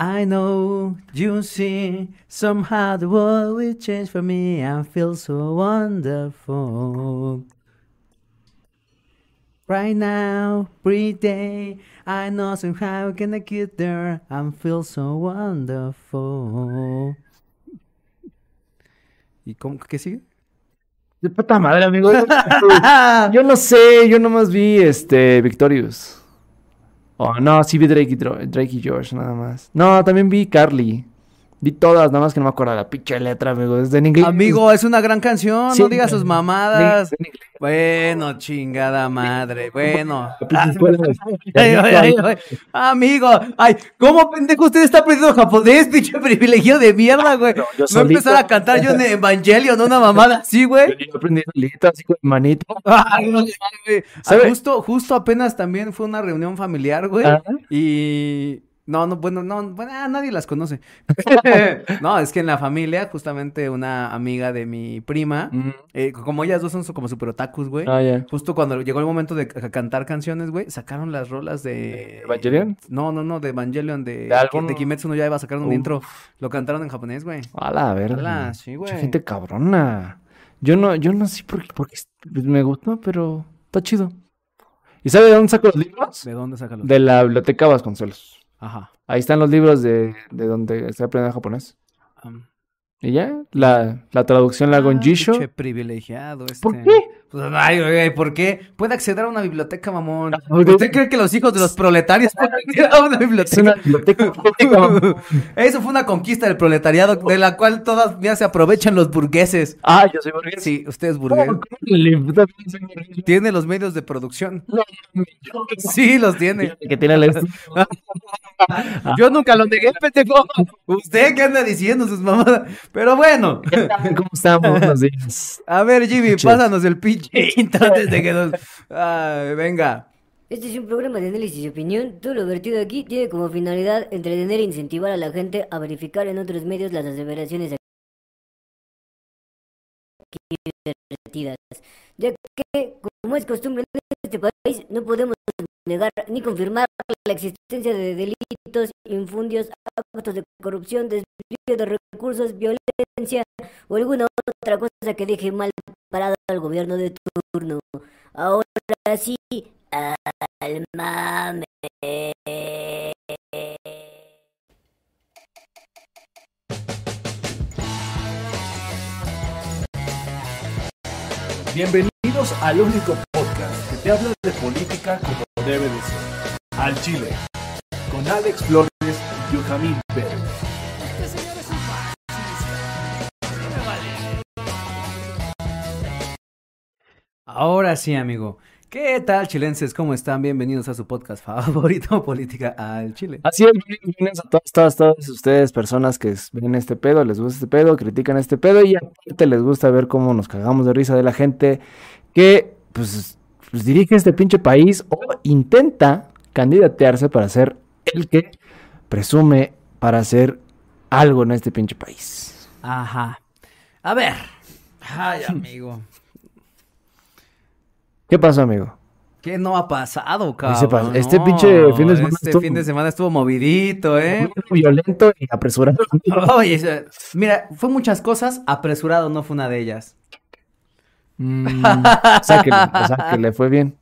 I know, you see, somehow the world will change for me. I feel so wonderful. Right now, every day, I know somehow I'm gonna get there. I feel so wonderful. ¿Y cómo qué sigue? De puta madre, amigo. Yo no sé, yo nomás vi este Victorious. Oh, no, sí vi Drake y, Drake y George, nada más. No, también vi Carly. Vi todas, nada más que no me acuerdo la pinche letra, amigo. Es de en inglés. Amigo, es una gran canción, Sí, no digas sus mamadas. de-. Bueno, chingada madre, bueno. De- Ay, ay, ay, ay. Amigo, ay, ¿cómo pendejo usted está aprendiendo japonés, pinche privilegio de mierda, güey? yo No empezar a cantar yo en Evangelion, una mamada así, güey. Yo aprendí solito, así con mi manito. Ay, no, güey. Ah. Justo, justo apenas también fue una reunión familiar, güey. Ajá. Y no, no, bueno, no, bueno, ah, nadie las conoce. no, es que en la familia, justamente una amiga de mi prima, Mm. eh, como ellas dos son su- como super otakus, güey. Ah, ya. Justo cuando llegó el momento de ca- cantar canciones, güey, sacaron las rolas de... ¿Evangelion? No, no, no, de Evangelion, de, ¿De algún- de Kimetsu no Yaiba, sacaron un Uf. intro. Lo cantaron en japonés, güey. A la verga. Ala, sí, Mucha güey. gente cabrona. Yo no, yo no sé por qué, porque me gustó, pero está chido. ¿Y sabe de dónde saco los libros? ¿De dónde sacan los...? De la biblioteca Vasconcelos. Ajá. Ahí están los libros de, de donde estoy aprendiendo japonés. Y ya, la, la traducción la hago en Ah, Jisho. privilegiado este. ¿Por qué? Pues, ay, güey, ¿por qué? Puede acceder a una biblioteca, mamón. porque- ¿Usted cree que los hijos de los proletarios pueden acceder a una Es biblioteca? una. Eso fue una conquista del proletariado de la cual todavía se aprovechan los burgueses. Ah, yo soy burgués. Sí, usted es burgués. Tiene los medios de producción. Sí, los tiene. Que tiene el. Yo nunca lo negué, pendejo. Usted qué anda diciendo sus mamadas. Pero bueno. ¿Cómo estamos? A ver, Jimmy, pásanos el pinche intro antes de que nos... Ay, venga. Este es un programa de análisis y opinión. Todo lo vertido aquí tiene como finalidad entretener e incentivar a la gente a verificar en otros medios las aseveraciones aquí vertidas. Ya que, como es costumbre en este país, no podemos negar ni confirmar la existencia de delitos, infundios, actos de corrupción, desvío de recursos, violencia o alguna otra cosa que deje mal parado al gobierno de turno. Ahora sí, al mame. Bienvenidos al único podcast que te habla de política como debe de ser. Al Chile. Con Alex Flores y Benjamín Pérez. Ahora sí, amigo. ¿Qué tal, chilenses? ¿Cómo están? Bienvenidos a su podcast favorito, Política al Chile. Así es, bienvenidos a todos, todas, todas ustedes, personas que ven este pedo, les gusta este pedo, critican este pedo y aparte les gusta ver cómo nos cagamos de risa de la gente que, pues, pues dirige este pinche país o intenta candidatearse para ser el que presume para hacer algo en este pinche país. Ajá. A ver. Ay, amigo. ¿Qué pasó, amigo? ¿Qué no ha pasado, cabrón? Este No, pinche fin de semana Este estuvo- fin de semana estuvo movidito, ¿eh? Muy violento y apresurado. Oye, mira, fue muchas cosas, apresurado no fue una de ellas. Mm, o, sea que, o sea que le fue bien.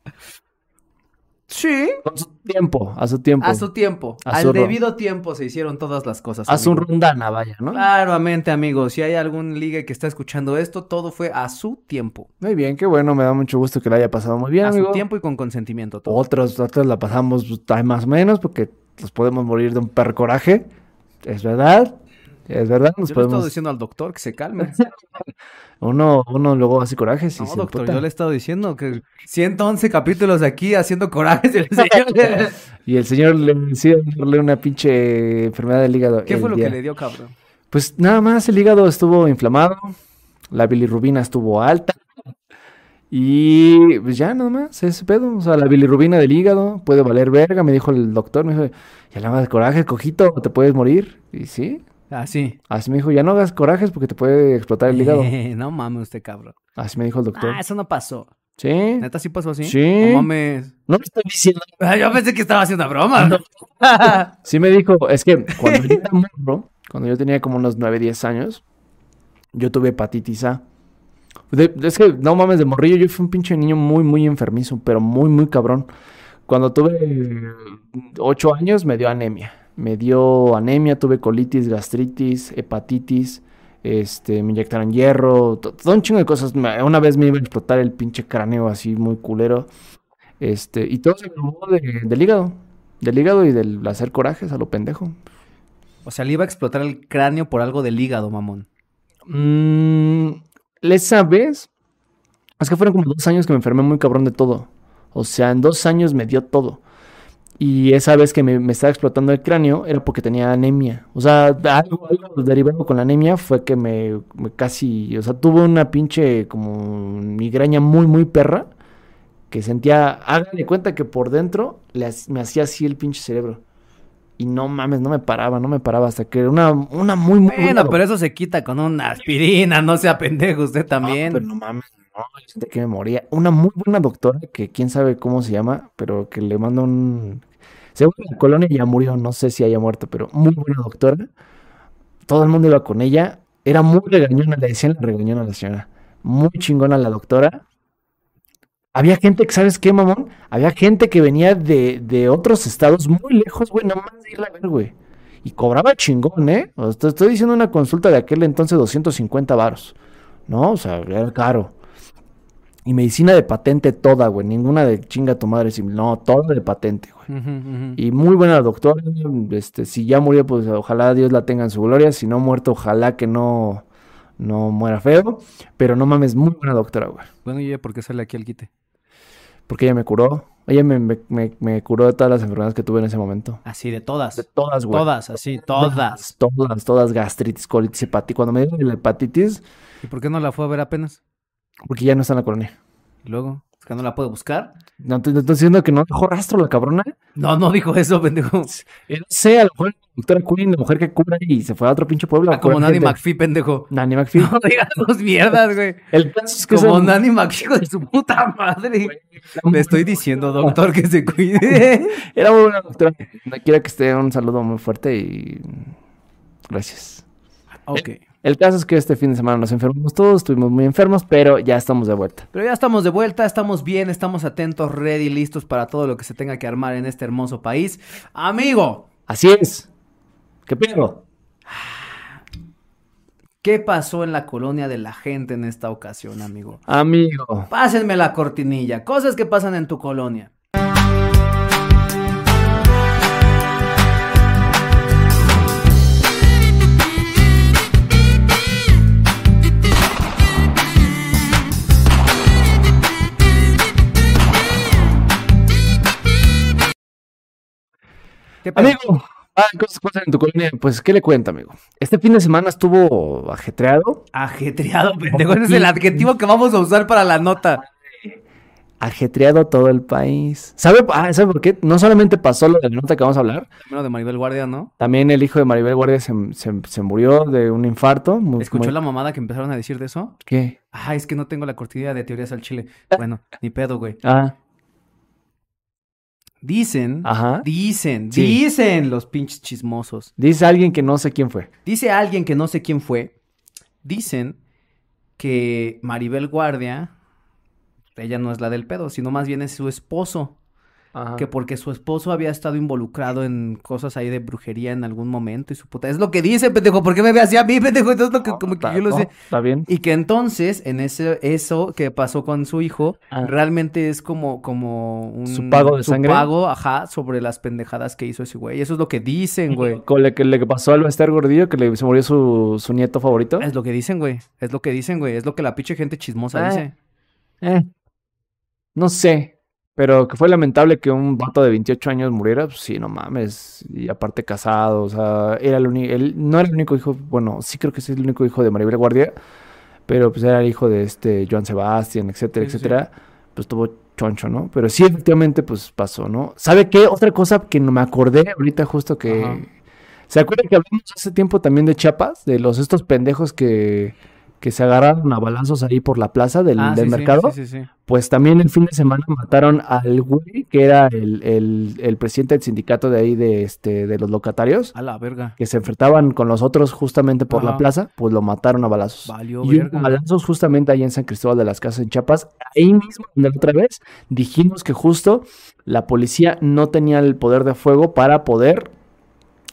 Sí. Con su tiempo, a su tiempo. A su tiempo, A al su debido tiempo se hicieron todas las cosas. A su rondana, vaya, ¿no? Claramente, amigos, si hay algún ligue que está escuchando esto, todo fue a su tiempo. Muy bien, qué bueno, me da mucho gusto que la haya pasado muy bien, a amigo. su tiempo y con consentimiento todo. Otros, otros la pasamos pues, más o menos porque nos podemos morir de un perro coraje. Es verdad, es verdad, nos Yo le he estado podemos... diciendo al doctor que se calme. Uno, uno luego hace coraje, sí, No, se doctor, emputa. yo le he estado diciendo que 111 capítulos aquí haciendo corajes señor. Y el señor le decía darle una pinche enfermedad del hígado. ¿Qué fue lo día. que le dio, cabrón? Pues nada más, el hígado estuvo inflamado, la bilirrubina estuvo alta. Y pues ya nada más, ese pedo. O sea, la bilirrubina del hígado puede valer verga, me dijo el doctor. Me dijo, ya no hagas coraje, cojito, te puedes morir. Y sí, Ah, sí. así me dijo, ya no hagas corajes porque te puede explotar el hígado. no mames usted, cabrón. Así me dijo el doctor. Ah, eso no pasó. Sí. ¿Neta sí pasó así? Sí. No mames. No lo estoy diciendo. Ah, Yo pensé que estaba haciendo una broma. Sí me dijo, es que cuando yo era morro, cuando yo tenía como unos 9, 10 años, yo tuve hepatitis A. De- es que, no mames, de morrillo yo fui un pinche niño muy, muy enfermizo, pero muy, muy cabrón. Cuando tuve 8 años me dio anemia. Me dio anemia, tuve colitis, gastritis, hepatitis, este, me inyectaron hierro, to- todo un chingo de cosas. Me- Una vez me iba a explotar el pinche cráneo así muy culero. Este, y todo se grabó de, del hígado. Del hígado y del hacer corajes a lo pendejo. O sea, le iba a explotar el cráneo por algo del hígado, mamón. Mm, esa vez, es que fueron como dos años que me enfermé muy cabrón de todo. O sea, en dos años me dio todo. Y esa vez que me, me estaba explotando el cráneo era porque tenía anemia. O sea, algo, algo derivado con la anemia fue que me, me casi, o sea, tuve una pinche como migraña muy, muy perra. Que sentía, hagan de cuenta que por dentro le me hacía así el pinche cerebro. Y no mames, no me paraba, no me paraba hasta que una, una muy, muy Bueno, pero eso se quita con una aspirina, no sea pendejo usted también. no, pero no mames, que. Una muy buena doctora, que quién sabe cómo se llama, pero que le mando un... Según la colonia ya murió, no sé si haya muerto, pero muy buena doctora. Todo el mundo iba con ella. Era muy regañona, le decían la regañona a la señora. Muy chingona la doctora. Había gente que, ¿sabes qué, mamón? Había gente que venía de, de otros estados muy lejos, güey, nomás de irla a ver, güey. Y cobraba chingón, ¿eh? Estoy diciendo una consulta de aquel entonces 250 varos. ¿no? O sea, era caro. Y medicina de patente toda, güey. Ninguna de chinga tu madre. No, toda de patente, güey. Y muy buena doctora. Este, si ya murió, pues ojalá Dios la tenga en su gloria. Si no muerto, ojalá que no, no muera feo. Pero no mames, muy buena doctora, güey. Bueno, ¿y ella por qué sale aquí al quite? Porque ella me curó. Ella me, me, me- me curó de todas las enfermedades que tuve en ese momento. Así, de todas. De todas, güey. Todas, así, todas. Todas, todas, gastritis, colitis, hepatitis. Cuando me dio la hepatitis, ¿Y por qué no la fue a ver apenas? Porque ya no está en la colonia. Y luego, ¿es que no la puede buscar? No te, te estoy diciendo que no dejó rastro la cabrona. No, no dijo eso, pendejo. Eh, No sé, a lo mejor la doctora Queen, la mujer que cubra y se fue a otro pinche pueblo. Ah, como Nanny. McPhee, pendejo. Nanny McPhee. No digas tus mierdas, güey. El caso es que Como esa- Nanny McPhee, hijo de su puta madre. Le estoy diciendo, doctor, que se cuide. Era muy buena doctora. Quiero que esté un saludo muy fuerte y gracias. ok. El caso es que este fin de semana nos enfermamos todos, estuvimos muy enfermos, pero ya estamos de vuelta. Pero ya estamos de vuelta, estamos bien, estamos atentos, ready, listos para todo lo que se tenga que armar en este hermoso país. Amigo, Así es. ¿Qué pedo? ¿qué pasó en la colonia de la gente en esta ocasión, amigo? Amigo. Pásenme la cortinilla, cosas que pasan en tu colonia. ¿Qué? Amigo. Ah, cosas pasan en tu colonia. Pues, ¿qué le cuenta, amigo? Este fin de semana estuvo ajetreado. Ajetreado, pendejo. Ese es el adjetivo que vamos a usar para la nota. Ajetreado todo el país. ¿Sabe, ah, ¿sabe por qué? No solamente pasó lo de la nota que vamos a hablar, Primero de Maribel Guardia, ¿no? también el hijo de Maribel Guardia se, se- se murió de un infarto. Muy- ¿Escuchó muy- la mamada que empezaron a decir de eso? ¿Qué? Ah, es que no tengo la cortinilla de teorías al chile. Bueno, ni pedo, güey. Ah, Dicen, ajá. dicen, Sí. dicen los pinches chismosos. Dice alguien que no sé quién fue. Dice alguien que no sé quién fue. Dicen que Maribel Guardia, ella no es la del pedo, sino más bien es su esposo. Ajá. Que porque su esposo había estado involucrado en cosas ahí de brujería en algún momento y su puta. Es lo que dice, pendejo. ¿Por qué me ve así a mí, pendejo? Entonces lo que como que yo lo no, sé. Está bien. Y que entonces, en ese, eso que pasó con su hijo, Ah. realmente es como, como un... ¿Su pago de su sangre? pago, ajá, sobre las pendejadas que hizo ese güey. Eso es lo que dicen, güey. Con lo que le pasó al Bester Gordillo, que le, se murió su, su nieto favorito. Es lo que dicen, güey. Es lo que dicen, güey. Es lo que la pinche gente chismosa Ah. dice. Eh, no sé. Pero que fue lamentable que un vato de 28 años muriera, pues sí, no mames. Y aparte casado, o sea, era el único, él no era el único hijo, bueno, sí creo que es el único hijo de Maribel Guardia, pero pues era el hijo de este Joan Sebastián, etcétera, Sí, sí, etcétera. Pues tuvo choncho, ¿no? Pero sí, efectivamente, pues pasó, ¿no? ¿Sabe qué? Otra cosa que no me acordé ahorita justo que... Ajá. ¿Se acuerda que hablamos hace tiempo también de Chiapas? De los estos pendejos que, que se agarraron a balazos ahí por la plaza del, Ah, del sí, mercado. Sí, sí, sí. Pues también el fin de semana mataron al güey que era el, el- el presidente del sindicato de ahí de, este, de los locatarios, A la verga. que se enfrentaban con los otros justamente por la plaza, pues lo mataron a balazos. Valió Y verga. balazos justamente ahí en San Cristóbal de las Casas en Chiapas. Ahí mismo, donde otra vez dijimos que justo la policía no tenía el poder de fuego para poder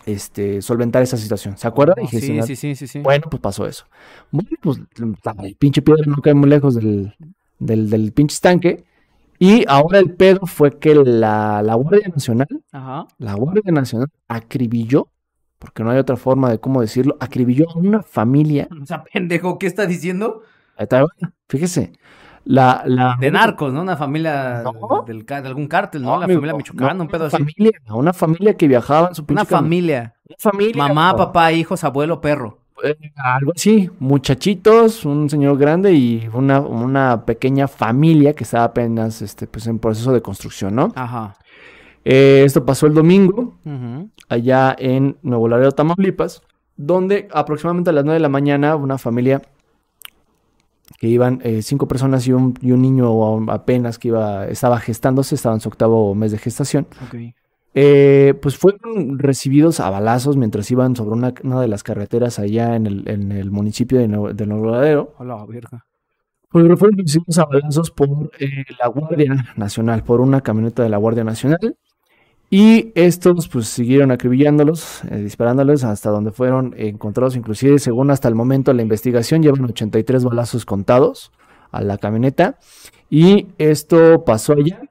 este, solventar esa situación. ¿Se acuerdan? Sí, sí, sí, sí, sí. Bueno, pues pasó eso. Bueno, pues el pinche piedra no cae muy lejos del, del, del pinche estanque. Y ahora el pedo fue que la, la Guardia Nacional, Ajá. la Guardia Nacional acribilló, porque no hay otra forma de cómo decirlo, acribilló a una familia. O sea, pendejo, ¿qué está diciendo? Ahí está, Fíjese, la, la De narcos, ¿no? Una familia No. del, de algún cártel, ¿no? la amigo, familia michoacana, no, un pedo una así. familia, una familia que viajaba en su Una familia. Una familia. Mamá, papá, hijos, abuelo, perro. eh, algo así, muchachitos, un señor grande y una, una pequeña familia que estaba apenas este, pues, en proceso de construcción, ¿no? Ajá. Eh, esto pasó el domingo, allá en Nuevo Laredo, Tamaulipas, donde aproximadamente a las 9 de la mañana una familia que iban eh, cinco personas y un, y un niño apenas que iba, estaba gestándose, estaba en su octavo mes de gestación, Ok. eh, pues fueron recibidos a balazos mientras iban sobre una, una de las carreteras allá en el, en el municipio de, Nuevo, de Nuevo Laredo. A la verga. Pues fueron recibidos a balazos por eh, la Guardia Nacional, por una camioneta de la Guardia Nacional. Y estos pues siguieron acribillándolos, eh, disparándoles hasta donde fueron encontrados. Inclusive, según hasta el momento de la investigación, llevan 83 balazos contados a la camioneta. Y esto pasó allá.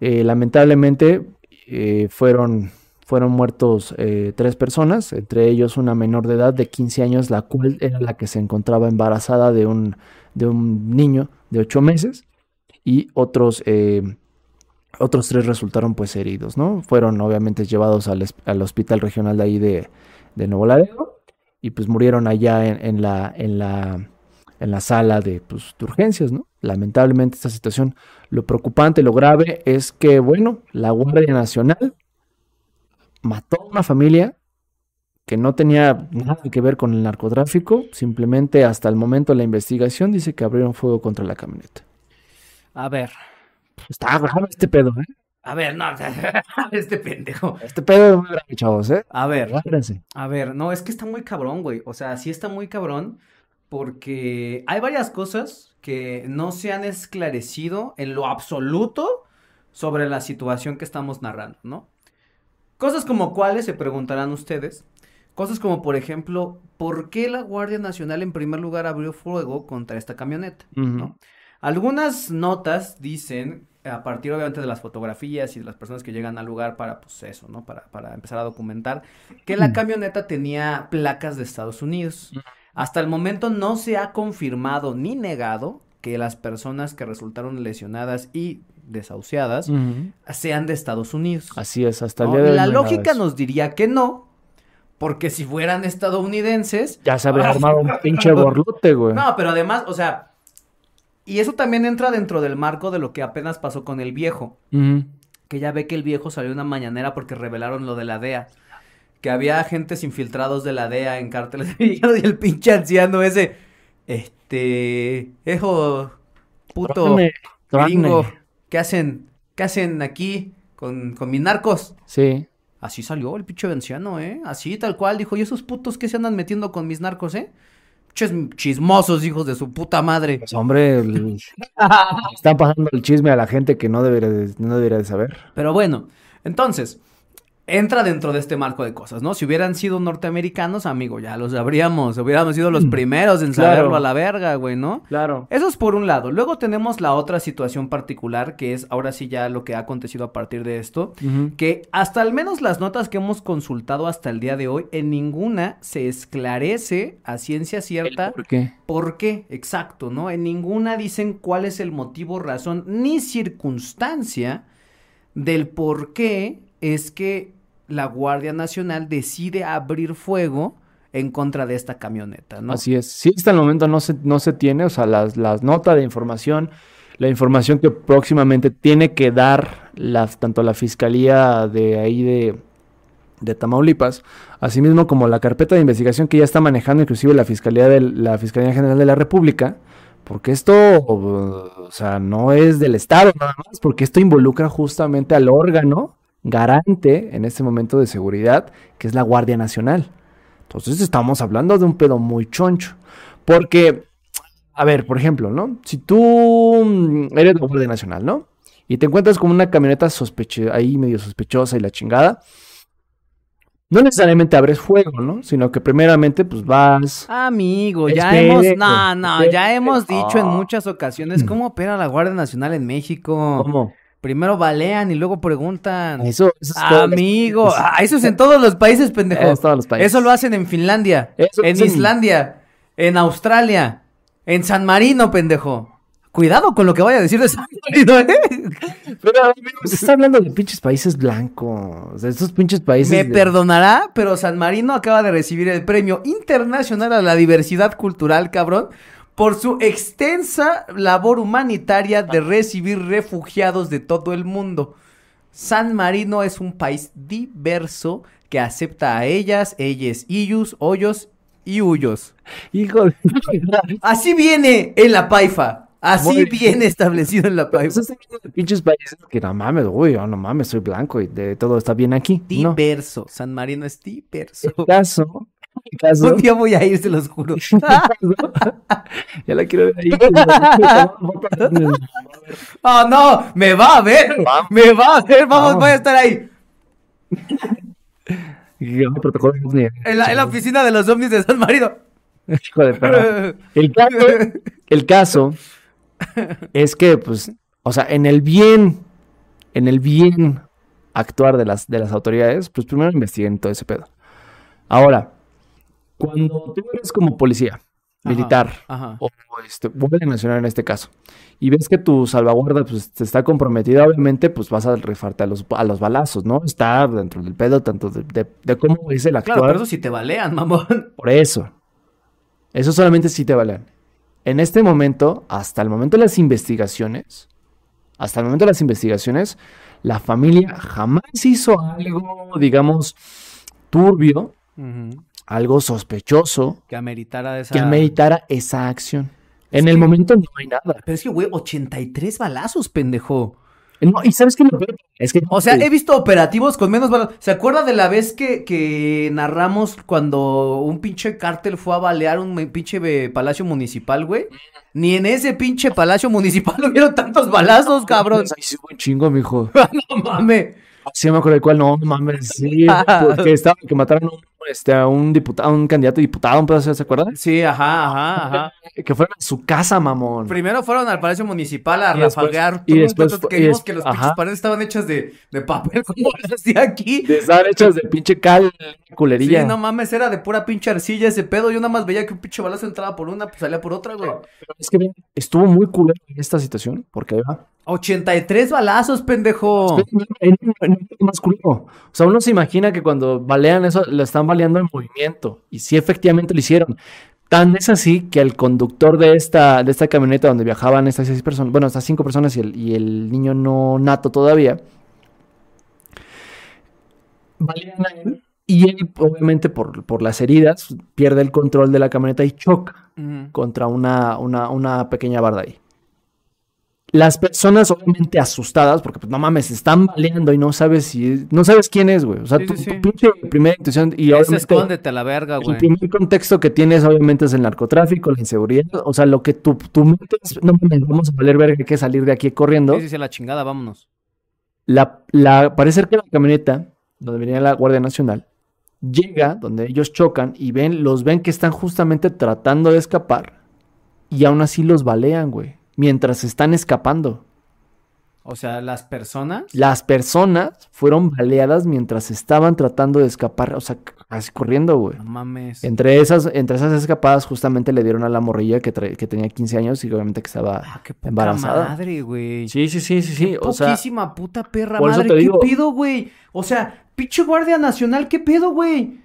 Eh, lamentablemente eh, fueron, fueron muertos eh, tres personas, entre ellos una menor de edad de 15 años, la cual era la que se encontraba embarazada de un, de un niño de 8 meses. Y otros, otros tres resultaron pues heridos, ¿no? Fueron obviamente llevados al, hospital regional de ahí de, Nuevo Laredo y pues murieron allá en, en la, en la, en la sala de, pues, de urgencias, ¿no? Lamentablemente esta situación, lo preocupante, lo grave es que, bueno, la Guardia Nacional mató a una familia que no tenía nada que ver con el narcotráfico, simplemente hasta el momento de la investigación dice que abrieron fuego contra la camioneta. A ver. Está grave este pedo, ¿eh? A ver, no. este pendejo. Este pedo es muy grave, chavos, ¿eh? A ver. A ver, no, es que está muy cabrón, güey. O sea, sí está muy cabrón porque hay varias cosas que no se han esclarecido en lo absoluto sobre la situación que estamos narrando, ¿no? Cosas como cuáles se preguntarán ustedes. Cosas como, por ejemplo, ¿por qué la Guardia Nacional en primer lugar abrió fuego contra esta camioneta? ¿no? Algunas notas dicen, a partir obviamente de las fotografías y de las personas que llegan al lugar para, pues eso, ¿no? Para, para empezar a documentar, que la Mm. camioneta tenía placas de Estados Unidos. Hasta el momento no se ha confirmado ni negado que las personas que resultaron lesionadas y desahuciadas sean de Estados Unidos. Así es, hasta el ¿no? día de hoy La lógica nos diría que no, porque si fueran estadounidenses, Ya se habría armado un pinche borlote, güey. no, pero además, o sea, y eso también entra dentro del marco de lo que apenas pasó con el viejo, que ya ve que el viejo salió una mañanera porque revelaron lo de la DEA, que había agentes infiltrados de la DEA en cárteles y el pinche anciano ese, este, hijo puto Trágame, trágame. gringo, ¿qué hacen? ¿Qué hacen aquí con, con mis narcos? Sí. Así salió el pinche anciano, ¿eh? Así, tal cual, dijo, ¿y esos putos qué se andan metiendo con mis narcos, eh? Chismosos, hijos de su puta madre. Pues hombre, el- están pasando el chisme a la gente que no debería de, no debería de saber. Pero bueno, entonces, entra dentro de este marco de cosas, ¿no? Si hubieran sido norteamericanos, amigo, ya los habríamos, hubiéramos sido los Mm, primeros en claro. saberlo a la verga, güey, ¿no? Claro. Eso es por un lado. Luego tenemos la otra situación particular, que es ahora sí ya lo que ha acontecido a partir de esto. que hasta al menos las notas que hemos consultado hasta el día de hoy, en ninguna se esclarece a ciencia cierta ¿Por qué? por qué, exacto, ¿no? En ninguna dicen cuál es el motivo, razón ni circunstancia del por qué es que la Guardia Nacional decide abrir fuego en contra de esta camioneta, ¿no? Así es. Sí, hasta el momento no se, no se tiene, o sea, las, las notas de información, la información que próximamente tiene que dar la, tanto la fiscalía de ahí de, de Tamaulipas, asimismo como la carpeta de investigación que ya está manejando inclusive la Fiscalía de la Fiscalía General de la República, porque esto, o sea, no es del Estado nada más, porque esto involucra justamente al órgano garante en este momento de seguridad, que es la Guardia Nacional. Entonces estamos hablando de un pedo muy choncho, porque, a ver, por ejemplo, ¿no? Si tú mm, eres la Guardia Nacional, ¿no? Y te encuentras con una camioneta sospechosa, ahí medio sospechosa y la chingada, no necesariamente abres fuego, ¿no? Sino que primeramente pues vas... Amigo, ya Espere, hemos, no, no, espere. ya hemos dicho en Ah. muchas ocasiones cómo opera la Guardia Nacional en México. ¿Cómo? Primero balean y luego preguntan. Eso, eso es todo. Amigo, ah, eso es en todos los países, pendejo. Es todos los países. Eso lo hacen en Finlandia, Eso en Islandia, en Australia, en San Marino, pendejo. Cuidado con lo que vaya a decir de San Marino, ¿eh? Pero, amigo, se está hablando de pinches países blancos. De estos pinches países. Me de- perdonará, pero San Marino acaba de recibir el Premio Internacional a la Diversidad Cultural, cabrón, por su extensa labor humanitaria de recibir refugiados de todo el mundo. San Marino es un país diverso que acepta a ellas, ellas, ellos, hoyos y huyos. Hijo de. Así viene en la paifa. Así Muy viene establecido en la Pero paifa. pinches países que no mames, uy, no mames, soy blanco y de todo está bien aquí. No. Diverso. San Marino es diverso. El caso. Un día voy a ir, se los juro. ya la quiero ver ahí. Oh, no, me va a ver, me va a ver, vamos, Vamos. voy a estar ahí, en la, en la oficina de los ovnis de San Marino. Perra. El caso, el caso es que, pues, o sea, en el bien, en el bien actuar de las, de las autoridades, pues primero investiguen todo ese pedo. Ahora, cuando tú eres como policía, militar, Ajá. o este, Guardia Nacional en este caso, y ves que tu salvaguarda pues te está comprometida, obviamente pues vas a rifarte a los, a los balazos, ¿no? Está dentro del pedo tanto de, de- de cómo es el actuar. Claro, pero eso sí te balean, mamón. Por eso. Eso solamente sí te valen. En este momento, hasta el momento de las investigaciones, hasta el momento de las investigaciones, la familia jamás hizo algo, digamos, turbio, algo sospechoso, Que ameritara esa... que ameritara esa acción. En el momento no hay nada. Pero es que, güey, 83 balazos, pendejo. No, y sabes qué es lo peor? Es que O sea, he visto operativos con menos balazos. ¿Se acuerda de la vez que, que narramos cuando un pinche cártel fue a balear un pinche eh, palacio municipal, güey? Ni en ese pinche palacio municipal hubieron tantos balazos, cabrón. Ay, sí, buen chingo, mijo. No mames. Sí, me acuerdo de cuál, no, no mames, sí, porque estaba, que mataron a un, este, a un diputado, un candidato diputado, un pedazo, ¿se acuerdan? Sí, ajá, ajá, ajá. Que fueron a su casa, mamón. Primero fueron al Palacio Municipal a Y después- rafaguear. y después que y vimos que los pinches paredes estaban hechas de, de papel como las de aquí. Estar hechas de pinche cal, culerilla. Sí, no mames, era de pura pinche arcilla ese pedo. Yo nada más veía que un pinche balazo entraba por una, pues salía por otra, güey. Pero es que estuvo muy culero esta situación, porque ahí va. 83 balazos, pendejo. En- culero. O sea, uno se imagina que cuando balean eso, lo están baleando en movimiento. Y sí, efectivamente lo hicieron. Tan es así que el conductor de esta, de esta camioneta donde viajaban estas seis personas, bueno, estas cinco personas y el, y el niño no nato todavía, balean a él. Y él, obviamente, por, por las heridas, pierde el control de la camioneta y choca contra una, una, una pequeña barda ahí. Las personas obviamente asustadas, porque pues no mames, se están baleando y no sabes si, no sabes quién es, güey. O sea, Sí, tu, sí, tu sí. pinche primera intuición y Ese escóndete a la verga, el güey. primer contexto que tienes obviamente es el narcotráfico, la inseguridad, o sea, lo que tu, tu mente es, no mames, vamos a valer verga, hay que salir de aquí corriendo. Sí, sí, sí, la chingada, vámonos. La, la, parece ser que la camioneta, donde venía la Guardia Nacional, llega donde ellos chocan y ven, los ven que están justamente tratando de escapar y aún así los balean, güey, mientras están escapando. O sea, las personas. Las personas fueron baleadas mientras estaban tratando de escapar, o sea, casi corriendo, güey. No mames. Entre esas, entre esas escapadas justamente le dieron a la morrilla que, tenía 15 años y obviamente que estaba Ah, qué poca embarazada. madre, güey. Sí, sí, sí, sí, sí. O sea, Poquísima puta perra por eso madre. te ¿Qué digo- pedo, güey? O sea, pinche Guardia Nacional, ¿qué pedo, güey?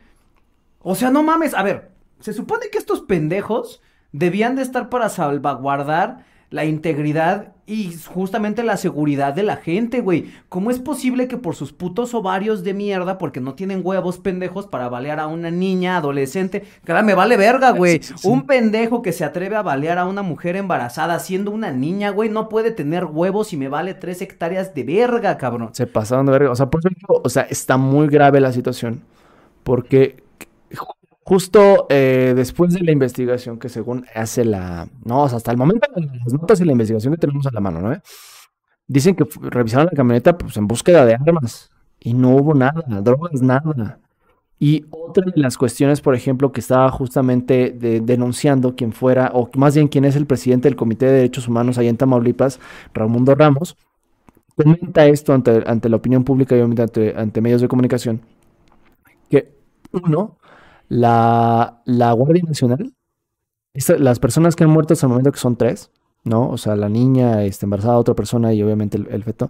O sea, no mames. A ver, se supone que estos pendejos debían de estar para salvaguardar la integridad y justamente la seguridad de la gente, güey. ¿Cómo es posible que por sus putos ovarios de mierda, porque no tienen huevos pendejos para balear a una niña, adolescente, cara, me vale verga, güey. Sí, sí, sí. Un pendejo que se atreve a balear a una mujer embarazada siendo una niña, güey, no puede tener huevos y me vale tres hectáreas de verga, cabrón. Se pasaron de verga. O sea, por eso o sea, está muy grave la situación. Porque justo eh, después de la investigación que según hace la... No, o sea, hasta el momento las notas y la investigación que tenemos a la mano, ¿no? Dicen que revisaron la camioneta pues, en búsqueda de armas. Y no hubo nada, drogas, nada. Y otra de las cuestiones, por ejemplo, que estaba justamente de- denunciando quien fuera, o más bien quien es el presidente del Comité de Derechos Humanos allá en Tamaulipas, Raimundo Ramos, comenta esto ante, ante la opinión pública y obviamente ante, ante medios de comunicación, que uno, la, la Guardia Nacional, esta- las personas que han muerto hasta el momento, que son tres, ¿no? O sea, la niña este, embarazada, otra persona y obviamente el, el feto,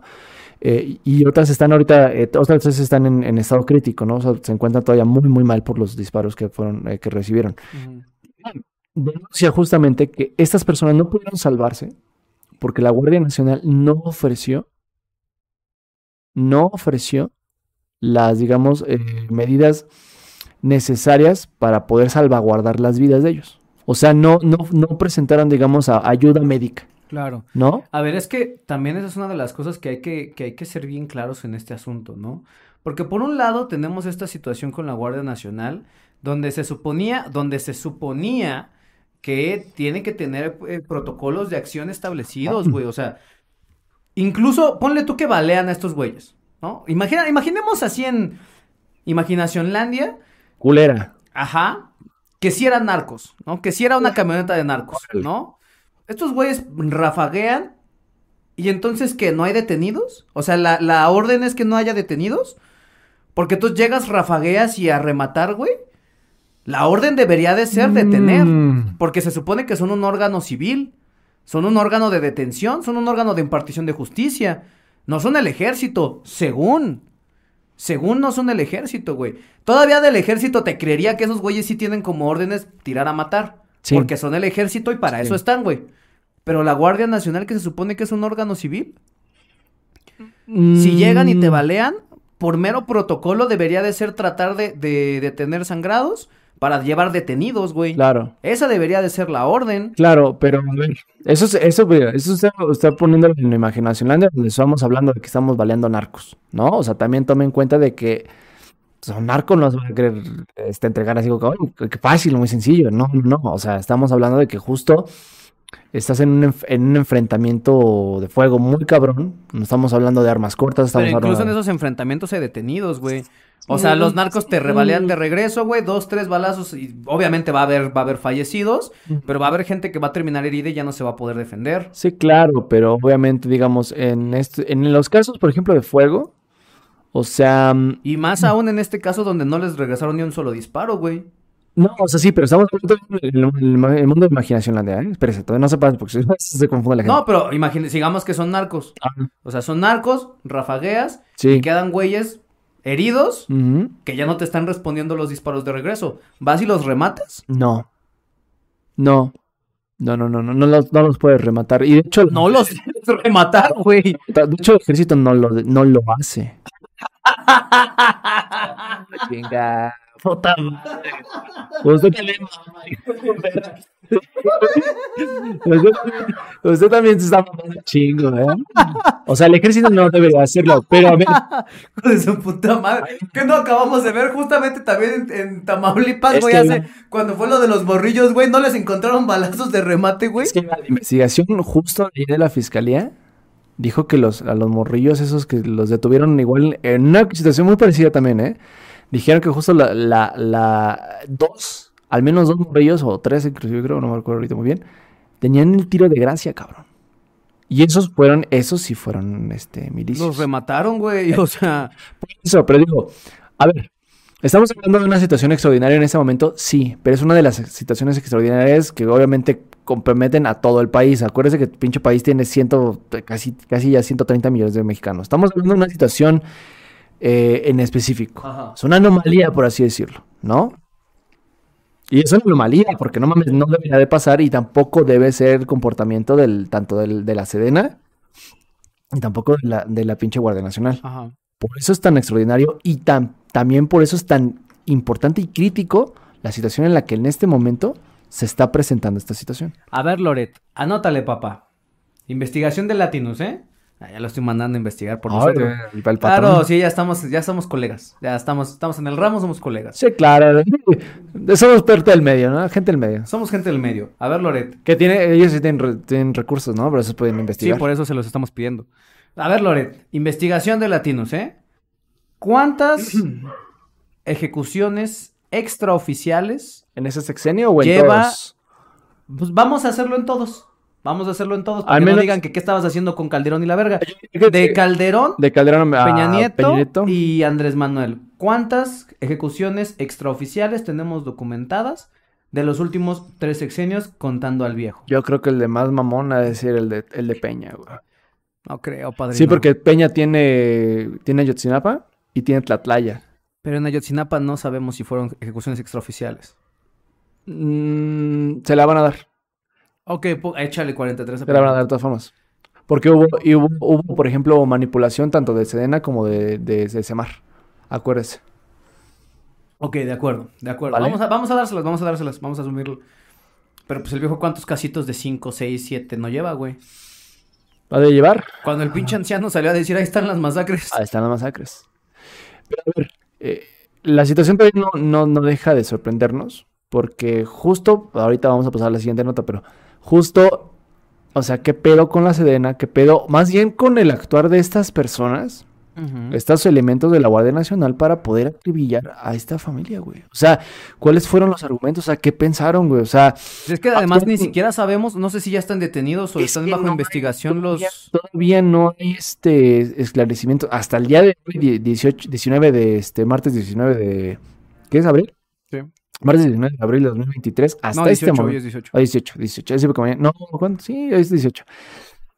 eh, y otras están ahorita, eh, otras tres están en, en estado crítico, ¿no? O sea, se encuentran todavía muy, muy mal por los disparos que fueron, eh, que recibieron denuncia justamente que estas personas no pudieron salvarse porque la Guardia Nacional no ofreció, no ofreció las, digamos, eh, medidas necesarias para poder salvaguardar las vidas de ellos. O sea, no, no, no presentaron, digamos, a- ayuda médica, Claro. ¿no? A ver, es que también esa es una de las cosas que hay que, que hay que ser bien claros en este asunto, ¿no? Porque por un lado tenemos esta situación con la Guardia Nacional, donde se suponía, donde se suponía que tiene que tener eh, protocolos de acción establecidos, güey. O sea, incluso ponle tú que balean a estos güeyes, ¿no? Imagina, imaginemos así en Imaginacionlandia, Culera. Ajá. Que si eran narcos, ¿no? Que si era una camioneta de narcos. ¿no? Estos güeyes rafaguean y entonces que no hay detenidos. O sea, la, la orden es que no haya detenidos. Porque tú llegas, rafagueas y a rematar, güey. La orden debería de ser detener. Mm. Porque se supone que son un órgano civil. Son un órgano de detención. Son un órgano de impartición de justicia. No son el ejército, según. Según no son el ejército, güey. Todavía del ejército te creería que esos güeyes sí tienen como órdenes tirar a matar. Sí. Porque son el ejército y para Sí. eso están, güey. Pero la Guardia Nacional, que se supone que es un órgano civil, si llegan y te Mm. balean, por mero protocolo debería de ser tratar de, de detener sangrados para llevar detenidos, güey. Claro. Esa debería de ser la orden. Claro, pero a ver, eso, es- eso, eso está, está poniéndolo en la imaginación, donde estamos hablando de que estamos baleando narcos, ¿no? O sea, también tome en cuenta de que son narcos no van a querer este, entregar así como, "Ay, qué- qué fácil, muy sencillo. No, no, no, o sea, estamos hablando de que justo estás en un, en un enfrentamiento de fuego muy cabrón, no estamos hablando de armas cortas, estamos Pero incluso en esos enfrentamientos hay detenidos, güey. O sea, los narcos te rebalean de regreso, güey, dos, tres balazos y obviamente va a haber, va a haber fallecidos, pero va a haber gente que va a terminar herida y ya no se va a poder defender. Sí, claro, pero obviamente, digamos, en, este, en los casos, por ejemplo, de fuego, o sea... mm, Y más aún en este caso donde no les regresaron ni un solo disparo, güey. No, o sea, sí, pero estamos del el, el mundo de imaginación, Landia, ¿eh? Espérese, todavía no se pasa porque se confunde la gente. No, pero imagínate, sigamos que son narcos. Ah, O sea, son narcos, rafagueas, sí. y quedan güeyes heridos que ya no te están respondiendo los disparos de regreso. ¿Vas y los rematas? No. No. No, no, no, no, no los, no los puedes rematar. Y de hecho, No los debes rematar, güey. de hecho el ejército no lo, no lo hace. Chinga. Puta madre. Usted también, usted, se está mamando chingo, ¿eh? O sea, el ejército no debería hacerlo, pero a ver, de su puta madre. Que no acabamos de ver justamente también en, en Tamaulipas, güey, hace, cuando fue lo de los morrillos, güey, no les encontraron balazos de remate, güey. Es que la investigación justo ahí de la fiscalía dijo que los, a los morrillos esos que los detuvieron igual en una situación muy parecida también, ¿eh? Dijeron que justo la, la, la dos, al menos dos morrillos o tres inclusive creo, no me acuerdo ahorita muy bien, tenían el tiro de gracia, cabrón. Y esos fueron, esos sí fueron, este, milicios. Los remataron, güey, o sea, Eso, pero digo, a ver, ¿estamos hablando de una situación extraordinaria en este momento? Sí, pero es una de las situaciones extraordinarias que obviamente comprometen a todo el país. Acuérdese que el pinche país tiene ciento, casi, casi ya 130 millones de mexicanos. Estamos hablando de una situación eh, en específico. Ajá. Es una anomalía, por así decirlo, ¿no? Y eso es anomalía, porque no mames, no debería de pasar y tampoco debe ser el comportamiento del, tanto del, de la Sedena y tampoco de la, de la pinche Guardia Nacional. Ajá. Por eso es tan extraordinario y tan, también por eso es tan importante y crítico la situación en la que en este momento se está presentando esta situación. A ver, Loret, anótale, papá. Investigación de Latinus, ¿eh? Ah, ya lo estoy mandando a investigar por nosotros. el. Claro, sí, ya estamos, ya somos colegas. Ya estamos, estamos en el ramo, somos colegas. Sí, claro. Somos parte del medio, ¿no? Gente del medio. Somos gente del medio. A ver, Loret. Que tiene, ellos sí tienen, tienen recursos, ¿no? Por eso pueden Sí, investigar. por eso se los estamos pidiendo. A ver, Loret. Investigación de Latinus, ¿eh? ¿Cuántas ejecuciones extraoficiales? ¿En ese sexenio o en Lleva- todos? Pues vamos a hacerlo en todos. Vamos a hacerlo en todos. Para Al que no menos- digan que qué estabas haciendo con Calderón y la verga. De Calderón, De Calderón a Peña Nieto, Peña Nieto. y Andrés Manuel. ¿Cuántas ejecuciones extraoficiales tenemos documentadas de los últimos tres sexenios contando al viejo? Yo creo que el de más mamón de decir el de, el de Peña, güey. No creo, padre. Sí, porque Peña tiene, tiene Ayotzinapa y tiene Tlatlaya. Pero en Ayotzinapa no sabemos si fueron ejecuciones extraoficiales. Mm, se la van a dar. Ok, échale 43 a Se la van a dar de todas formas. Porque hubo, y hubo, hubo, por ejemplo, manipulación tanto de Sedena como de, de, de Semar. Acuérdese. Ok, de acuerdo, de acuerdo. ¿Vale? Vamos, a, vamos a dárselas, vamos a dárselas, vamos a asumirlo. Pero pues el viejo, ¿cuántos casitos de 5, 6, 7 no lleva, güey? ¿Va de llevar? Cuando el pinche anciano salió a decir, ahí están las masacres. Ahí están las masacres. Pero a ver, eh, la situación todavía no, no, no deja de sorprendernos. Porque justo, ahorita vamos a pasar a la siguiente nota, pero justo, o sea, ¿qué pedo con la Sedena? ¿Qué pedo? Más bien con el actuar de estas personas, estos elementos de la Guardia Nacional para poder acribillar a esta familia, güey. O sea, ¿cuáles fueron los argumentos? O sea, ¿qué pensaron, güey? O sea, Es que además ni siquiera sabemos, no sé si ya están detenidos o Es están bajo no hay- investigación todavía, los... todavía no hay este esclarecimiento. Hasta el día de hoy, die- 18, 19 de este, martes 19 de... ¿Qué es abril? Martes 19 de abril de 2023. Hasta No, este 18, hoy momento. es 18. Ah, 18, 18. Ese porque mañana- No, ¿cuánto? Sí, hoy es 18.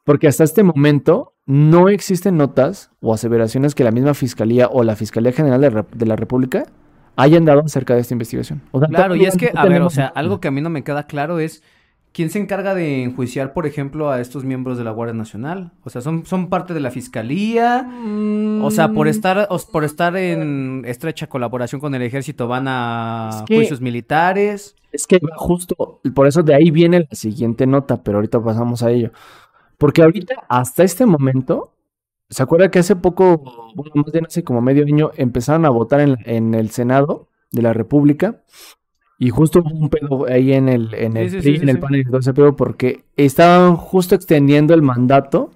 Porque hasta este momento no existen notas o aseveraciones que la misma Fiscalía o la Fiscalía General de, de la República hayan dado acerca de esta investigación. O sea, Claro, y es que, no a ver, o sea, algo que a mí no me queda claro es quién se encarga de enjuiciar, por ejemplo, a estos miembros de la Guardia Nacional. O sea, son, son parte de la fiscalía. O sea, por Mm, estar, os- por estar en estrecha colaboración con el ejército van a Es que- juicios militares. Es que va justo, por eso de ahí viene la siguiente nota, pero ahorita pasamos a ello. Porque ahorita, hasta este momento, ¿se acuerda que hace poco, bueno, más bien hace como medio año, empezaron a votar en, en el Senado de la República? Y justo hubo un pedo ahí en el, en el, sí, PRI, sí, en sí, el sí. panel y todo ese pedo, porque estaban justo extendiendo el mandato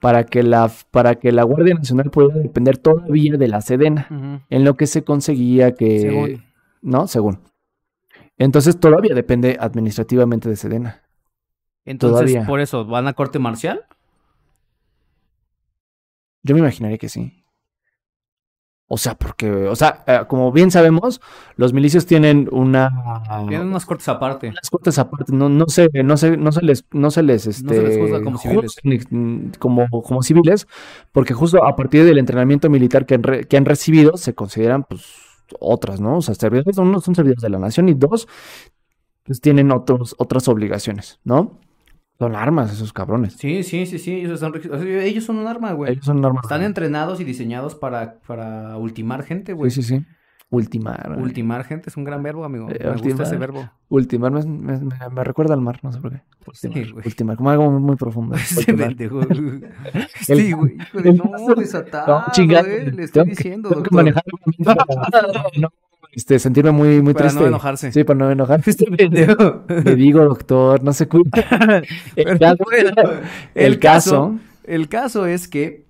para que la, para que la Guardia Nacional pudiera depender todavía de la Sedena, en lo que se conseguía que... Según. ¿no? Según. Entonces todavía depende administrativamente de Sedena. Entonces, Todavía. por eso, ¿van a corte marcial? Yo me imaginaría que sí. O sea, porque, o sea, eh, como bien sabemos, los milicios tienen una Tienen unas cortes aparte. unas cortes aparte, no, no se, no se, no se les, no se les, este, se les juzga como civiles. como, como civiles, porque justo a partir del entrenamiento militar que han, re- que han recibido, se consideran, pues, otras, ¿no? O sea, servidores, uno son servidores de la nación y dos, pues tienen otros, otras obligaciones, ¿no? Son armas esos cabrones. Sí, sí, sí, sí. Ellos son, ellos son un arma, güey. Ellos son armas. Están entrenados y diseñados para, para ultimar gente, güey. Sí, sí, sí. Ultimar. güey. Ultimar gente es un gran verbo, amigo. Eh, Me gusta ultimar. ese verbo. Ultimar me, me- me- me recuerda al mar, no sé por qué. Sí, Ultimar, güey. ultimar, como algo muy, profundo. Sí, güey. hijo de- el- No, desatado, No, chingado, eh, Le estoy tengo que- diciendo, Tengo que manejar para no, este, sentirme muy, muy Para triste. no enojarse. Sí, para no enojarme. Este pendejo. Le digo, doctor, no se cuida. El caso, Bueno, el caso, El caso es que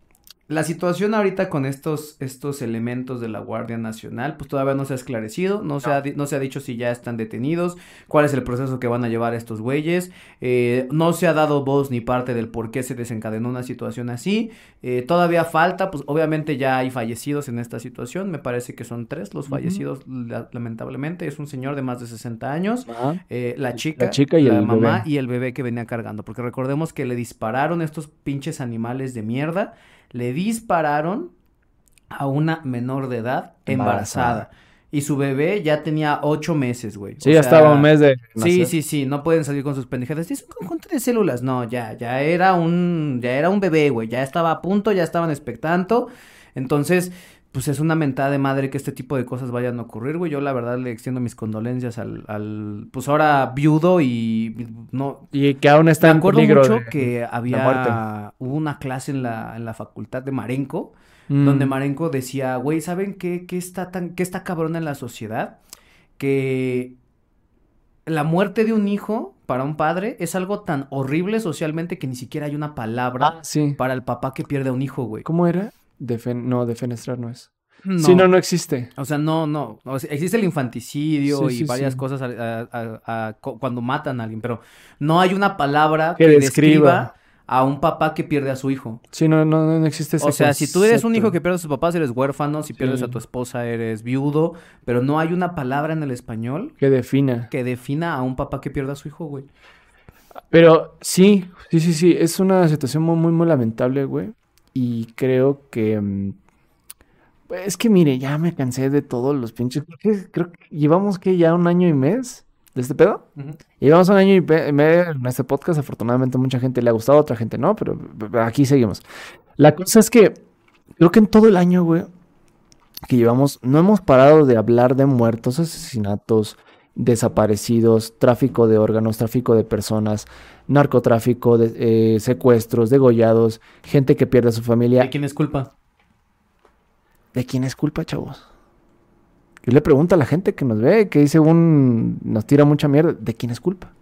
la situación ahorita con estos, estos elementos de la Guardia Nacional, pues todavía no se ha esclarecido, no, Se, ha, no se ha dicho si ya están detenidos, cuál es el proceso que van a llevar estos güeyes, eh, no se ha dado voz ni parte del por qué se desencadenó una situación así, eh, todavía falta, pues obviamente ya hay fallecidos en esta situación, me parece que son tres los fallecidos, la- lamentablemente, es un señor de más de 60 años, eh, la chica, chica y la el mamá bebé. y el bebé que venía cargando. Porque recordemos que le dispararon estos pinches animales de mierda. Le dispararon a una menor de edad embarazada. Embarazada. y su bebé ya tenía ocho meses, güey. Sí, O ya sea, estaba un mes de Sí, sí, sí, no pueden salir con sus pendejadas. Es un conjunto de células. No, ya, ya era un, ya era un bebé, güey. Ya estaba a punto, ya estaban expectando. Entonces, pues es una mentada de madre que este tipo de cosas vayan a ocurrir, güey. Yo la verdad le extiendo mis condolencias al, al, pues ahora viudo y no. Y que aún está Me en acuerdo peligro mucho de- que había, hubo una clase en la, en la facultad de Marenco Mm. donde Marenco decía, güey, ¿saben qué, qué está tan, qué está cabrón en la sociedad? Que la muerte de un hijo para un padre es algo tan horrible socialmente que ni siquiera hay una palabra Ah, sí. para el papá que pierde a un hijo, güey. ¿Cómo era? Defen- no, defenestrar no es. No. Sí, no, no existe. O sea, no, no. O sea, existe el infanticidio Sí, y sí, varias sí. cosas a- a- a- a- cu- cuando matan a alguien, pero no hay una palabra Que que, describa. describa a un papá que pierde a su hijo. Sí, no, no, no existe ese O sea, si tú eres un hijo que pierde a sus papás, eres huérfano, si pierdes a tu esposa, eres viudo, pero no hay una palabra en el español Que defina. que defina a un papá que pierda a su hijo, güey. Pero sí, sí, sí, sí, es una situación muy, muy, muy lamentable, güey. Y creo que... mm, Es que mire, ya me cansé de todos los pinches... Creo que, creo que llevamos que ya un año y mes de este pedo. Llevamos un año y medio en este podcast. Afortunadamente mucha gente le ha gustado, otra gente no, pero aquí seguimos. La cosa es que creo que en todo el año, güey, que llevamos, no hemos parado de hablar de muertos, asesinatos, desaparecidos, tráfico de órganos, tráfico de personas, narcotráfico, de- eh, secuestros, degollados, gente que pierde a su familia. ¿De quién es culpa? ¿De quién es culpa, chavos? Yo le pregunto a la gente que nos ve, que dice un... nos tira mucha mierda, ¿de quién es culpa?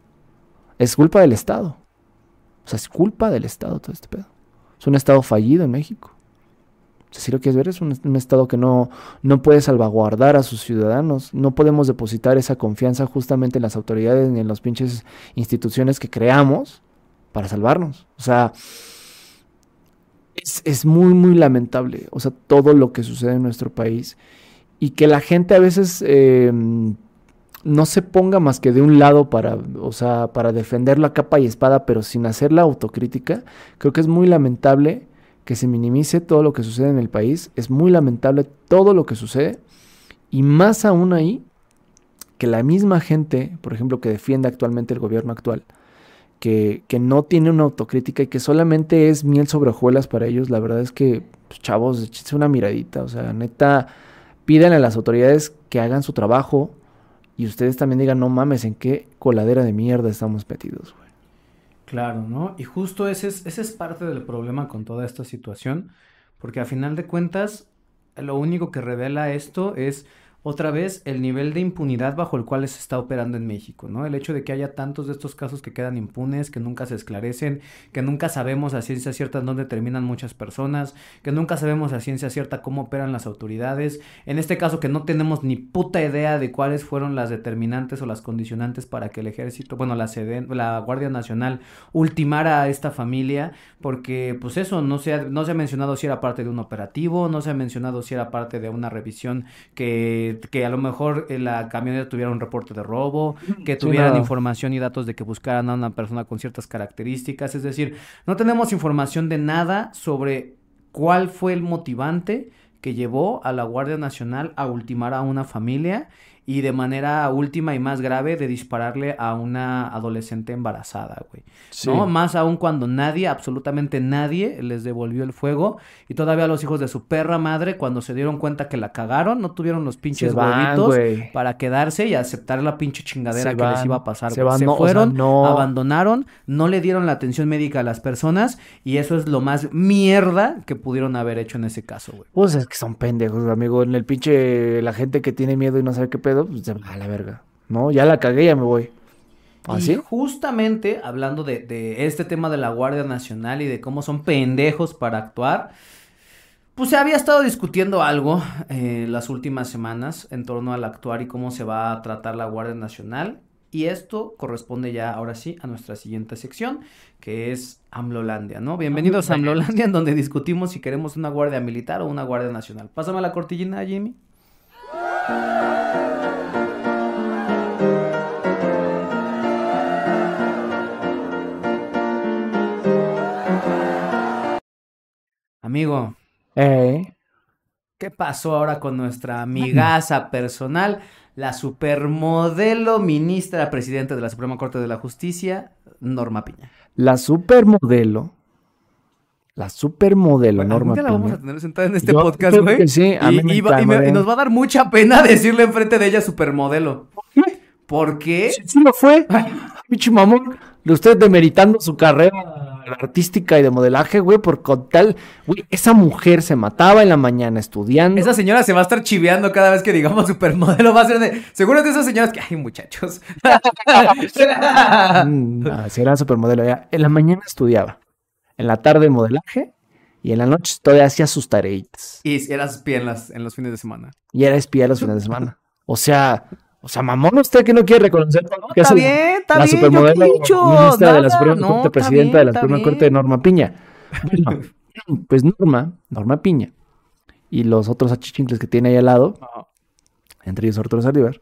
Es culpa del Estado. O sea, es culpa del Estado todo este pedo. Es un Estado fallido en México. Si lo quieres ver, es un, Estado que no, no puede salvaguardar a sus ciudadanos. No podemos depositar esa confianza justamente en las autoridades ni en las pinches instituciones que creamos para salvarnos. O sea, es, es muy, muy lamentable. O sea, todo lo que sucede en nuestro país. Y que la gente a veces eh, no se ponga más que de un lado para, o sea, para defender la capa y espada, pero sin hacer la autocrítica. Creo que es muy lamentable que se minimice todo lo que sucede en el país. Es muy lamentable todo lo que sucede. Y más aún ahí, que la misma gente, por ejemplo, que defiende actualmente el gobierno actual, que, que no tiene una autocrítica y que solamente es miel sobre hojuelas para ellos, la verdad es que, pues, chavos, échense una miradita. O sea, neta, pídanle a las autoridades que hagan su trabajo y ustedes también digan, no mames, ¿en qué coladera de mierda estamos metidos? Claro, ¿no? Y justo ese es, ese es parte del problema con toda esta situación, porque a final de cuentas, lo único que revela esto es otra vez el nivel de impunidad bajo el cual se está operando en México, ¿no? El hecho de que haya tantos de estos casos que quedan impunes, que nunca se esclarecen, que nunca sabemos a ciencia cierta dónde terminan muchas personas, que nunca sabemos a ciencia cierta cómo operan las autoridades, en este caso que no tenemos ni puta idea de cuáles fueron las determinantes o las condicionantes para que el ejército, bueno, la, la Guardia Nacional ultimara a esta familia, porque pues eso, no se, ha, no se ha mencionado si era parte de un operativo, no se ha mencionado si era parte de una revisión que, que a lo mejor la camioneta tuviera un reporte de robo, que Sí, tuvieran información y datos de que buscaran a una persona con ciertas características, es decir, no tenemos información de nada sobre cuál fue el motivante que llevó a la Guardia Nacional a ultimar a una familia y de manera última y más grave de dispararle a una adolescente embarazada, güey. ¿No? Más aún cuando nadie, absolutamente nadie, les devolvió el fuego y todavía los hijos de su perra madre, cuando se dieron cuenta que la cagaron, no tuvieron los pinches van, huevitos güey. para quedarse y aceptar la pinche chingadera Se que les iba a pasar. se güey. van, Se no, o sea, fueron, no. abandonaron, no le dieron la atención médica a las personas y eso es lo más mierda que pudieron haber hecho en ese caso, güey. Pues es que son pendejos, amigo. En el pinche, la gente que tiene miedo y no sabe qué pedo, pues se va a la verga. No, ya la cagué, ya me voy. ¿Ah, Y ¿Así? justamente hablando de, de este tema de la Guardia Nacional y de cómo son pendejos para actuar, pues se había estado discutiendo algo eh, las últimas semanas en torno al actuar y cómo se va a tratar la Guardia Nacional. Y esto corresponde ya ahora sí a nuestra siguiente sección, que es AMLOlandia, ¿no? Bienvenidos a AMLOlandia, en donde discutimos si queremos una Guardia Militar o una Guardia Nacional. Pásame la cortillina, Jimmy. Amigo, Eh, ¿Qué pasó ahora con nuestra amigaza personal, la supermodelo ministra presidenta de la Suprema Corte de la Justicia, Norma Piña? La supermodelo. La supermodelo, Bueno, Norma día la vamos Piña. a tener sentada en este Yo podcast, güey. sí, a y, mí me y me- y nos va a dar mucha pena decirle enfrente de ella supermodelo. ¿Por qué? Sí, sí lo fue. Pinche mamón. De usted demeritando su carrera artística y de modelaje, güey, por con tal, güey, esa mujer se mataba en la mañana estudiando. Esa señora se va a estar chiveando cada vez que digamos supermodelo. Va a ser de. Seguro es de esas señoras que. Ay, muchachos. Mm, ah, sí, era supermodelo. ya. En la mañana estudiaba. En la tarde modelaje. Y en la noche todavía hacía sus tareitas. y eras espía en, las, en los fines de semana. Y era espía los fines de semana. O sea, o sea, mamón, usted que no quiere reconocer lo que está hace bien, está la bien, supermodelo yo dicho, ministra de la Suprema no, Corte, presidenta bien, de la Suprema bien. Corte, Norma Piña. Bueno, pues Norma, Norma Piña, y los otros achichincles que tiene ahí al lado, entre ellos Arturo Saldívar,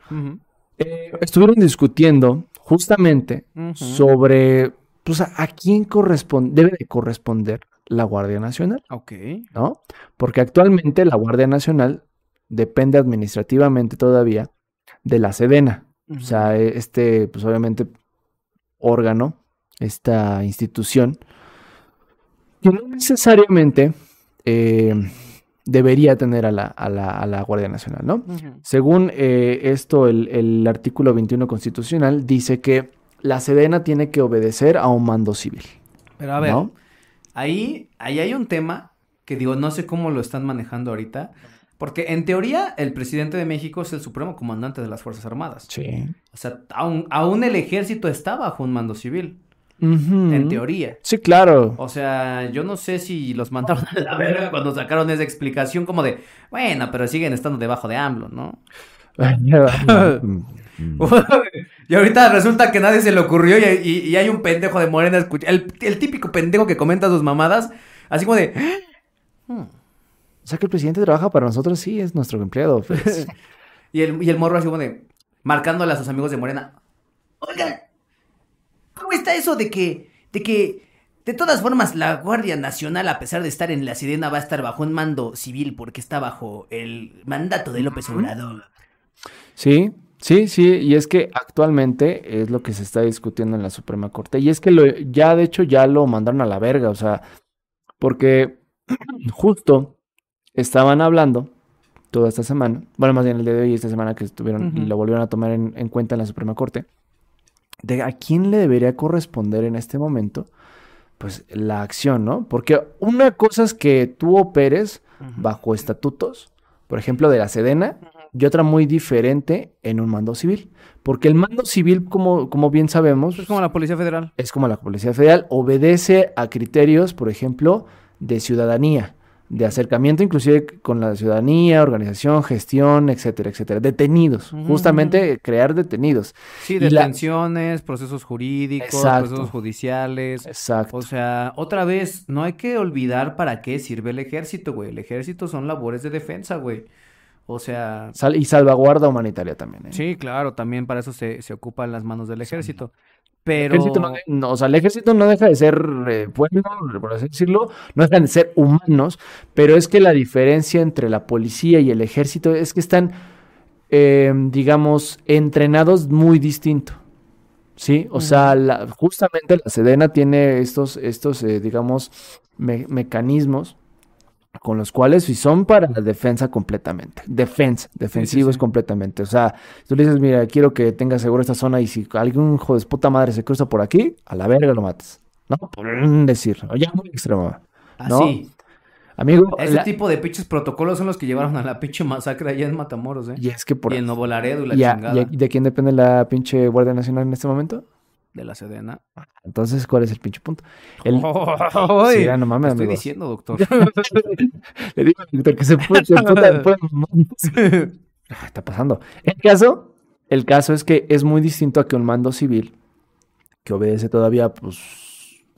eh, estuvieron discutiendo justamente sobre, pues, a, a quién corresponde, debe de corresponder la Guardia Nacional, Ok. ¿no? Porque actualmente la Guardia Nacional depende administrativamente todavía de la Sedena. O sea, e- este, pues obviamente, órgano, esta institución, que no necesariamente eh, debería tener a la, a la- a la Guardia Nacional, ¿no? Según eh, esto, el, el artículo 21 constitucional dice que la Sedena tiene que obedecer a un mando civil. Pero a ver, ¿no? ahí, ahí hay un tema que digo, no sé cómo lo están manejando ahorita. Porque en teoría, el presidente de México es el supremo comandante de las Fuerzas Armadas. Sí. O sea, aún, aún el ejército está bajo un mando civil, en teoría. Sí, claro. O sea, yo no sé si los mandaron a la verga cuando sacaron esa explicación como de, bueno, pero siguen estando debajo de AMLO, ¿no? y ahorita resulta que nadie se le ocurrió y, y- y hay un pendejo de Morena, escucha- el, el típico pendejo que comenta sus mamadas, así como de, "Hmm". O sea que el presidente trabaja para nosotros, sí, es nuestro empleado. pues. y, el, y el morro así como de, marcándole a sus amigos de Morena, oigan, ¿cómo está eso de que, de que, de todas formas, la Guardia Nacional, a pesar de estar en la Sirena, va a estar bajo un mando civil porque está bajo el mandato de López Obrador? Sí, sí, sí, y es que actualmente es lo que se está discutiendo en la Suprema Corte. Y es que lo, ya, de hecho, ya lo mandaron a la verga, o sea, porque justo estaban hablando toda esta semana, bueno, más bien el día de hoy esta semana que estuvieron, Ujú. lo volvieron a tomar en, en cuenta en la Suprema Corte, de a quién le debería corresponder en este momento, pues la acción, ¿no? Porque una cosa es que tú operes bajo estatutos, por ejemplo, de la Sedena, y otra muy diferente en un mando civil. Porque el mando civil, como, como bien sabemos, Es como la Policía Federal. es como la Policía Federal, obedece a criterios, por ejemplo, de ciudadanía, de acercamiento inclusive con la ciudadanía, organización, gestión, etcétera, etcétera. Detenidos, justamente crear detenidos. Sí, Y la- detenciones, procesos jurídicos, Exacto. procesos judiciales. Exacto. O sea, otra vez, no hay que olvidar para qué sirve el ejército, güey. El ejército son labores de defensa, güey. O sea, Sal- y salvaguarda humanitaria también. ¿eh? sí, claro, también para eso se, se ocupan las manos del ejército. Pero... no, o sea, el ejército no deja de ser eh, pueblo, por así decirlo, no dejan de ser humanos, pero es que la diferencia entre la policía y el ejército es que están, eh, digamos, entrenados muy distinto. ¿Sí? O sea, la- justamente la Sedena tiene estos, estos eh, digamos, me- mecanismos con los cuales sí son para la defensa completamente. Defensa, defensivos sí. completamente. O sea, tú le dices, mira, quiero que tengas seguro esta zona y si algún hijo de puta madre se cruza por aquí, a la verga lo matas. ¿No? Por decir. Ya muy extremo. ¿no? Así. Amigo, Ese la- tipo de pinches protocolos son los que llevaron a la pinche masacre allá en Matamoros, ¿eh? y es que por... Y en Laredo y la y a- chingada y a- ¿De quién depende la pinche Guardia Nacional en este momento? De la Sedena. Entonces, ¿cuál es el pinche punto? El... ¡Ay! Sí, ya no mames, estoy amigos. diciendo, doctor. Le digo al doctor que se puede, se puede- puede- Ah, está pasando. El caso, el caso es que es muy distinto a que un mando civil que obedece todavía, pues,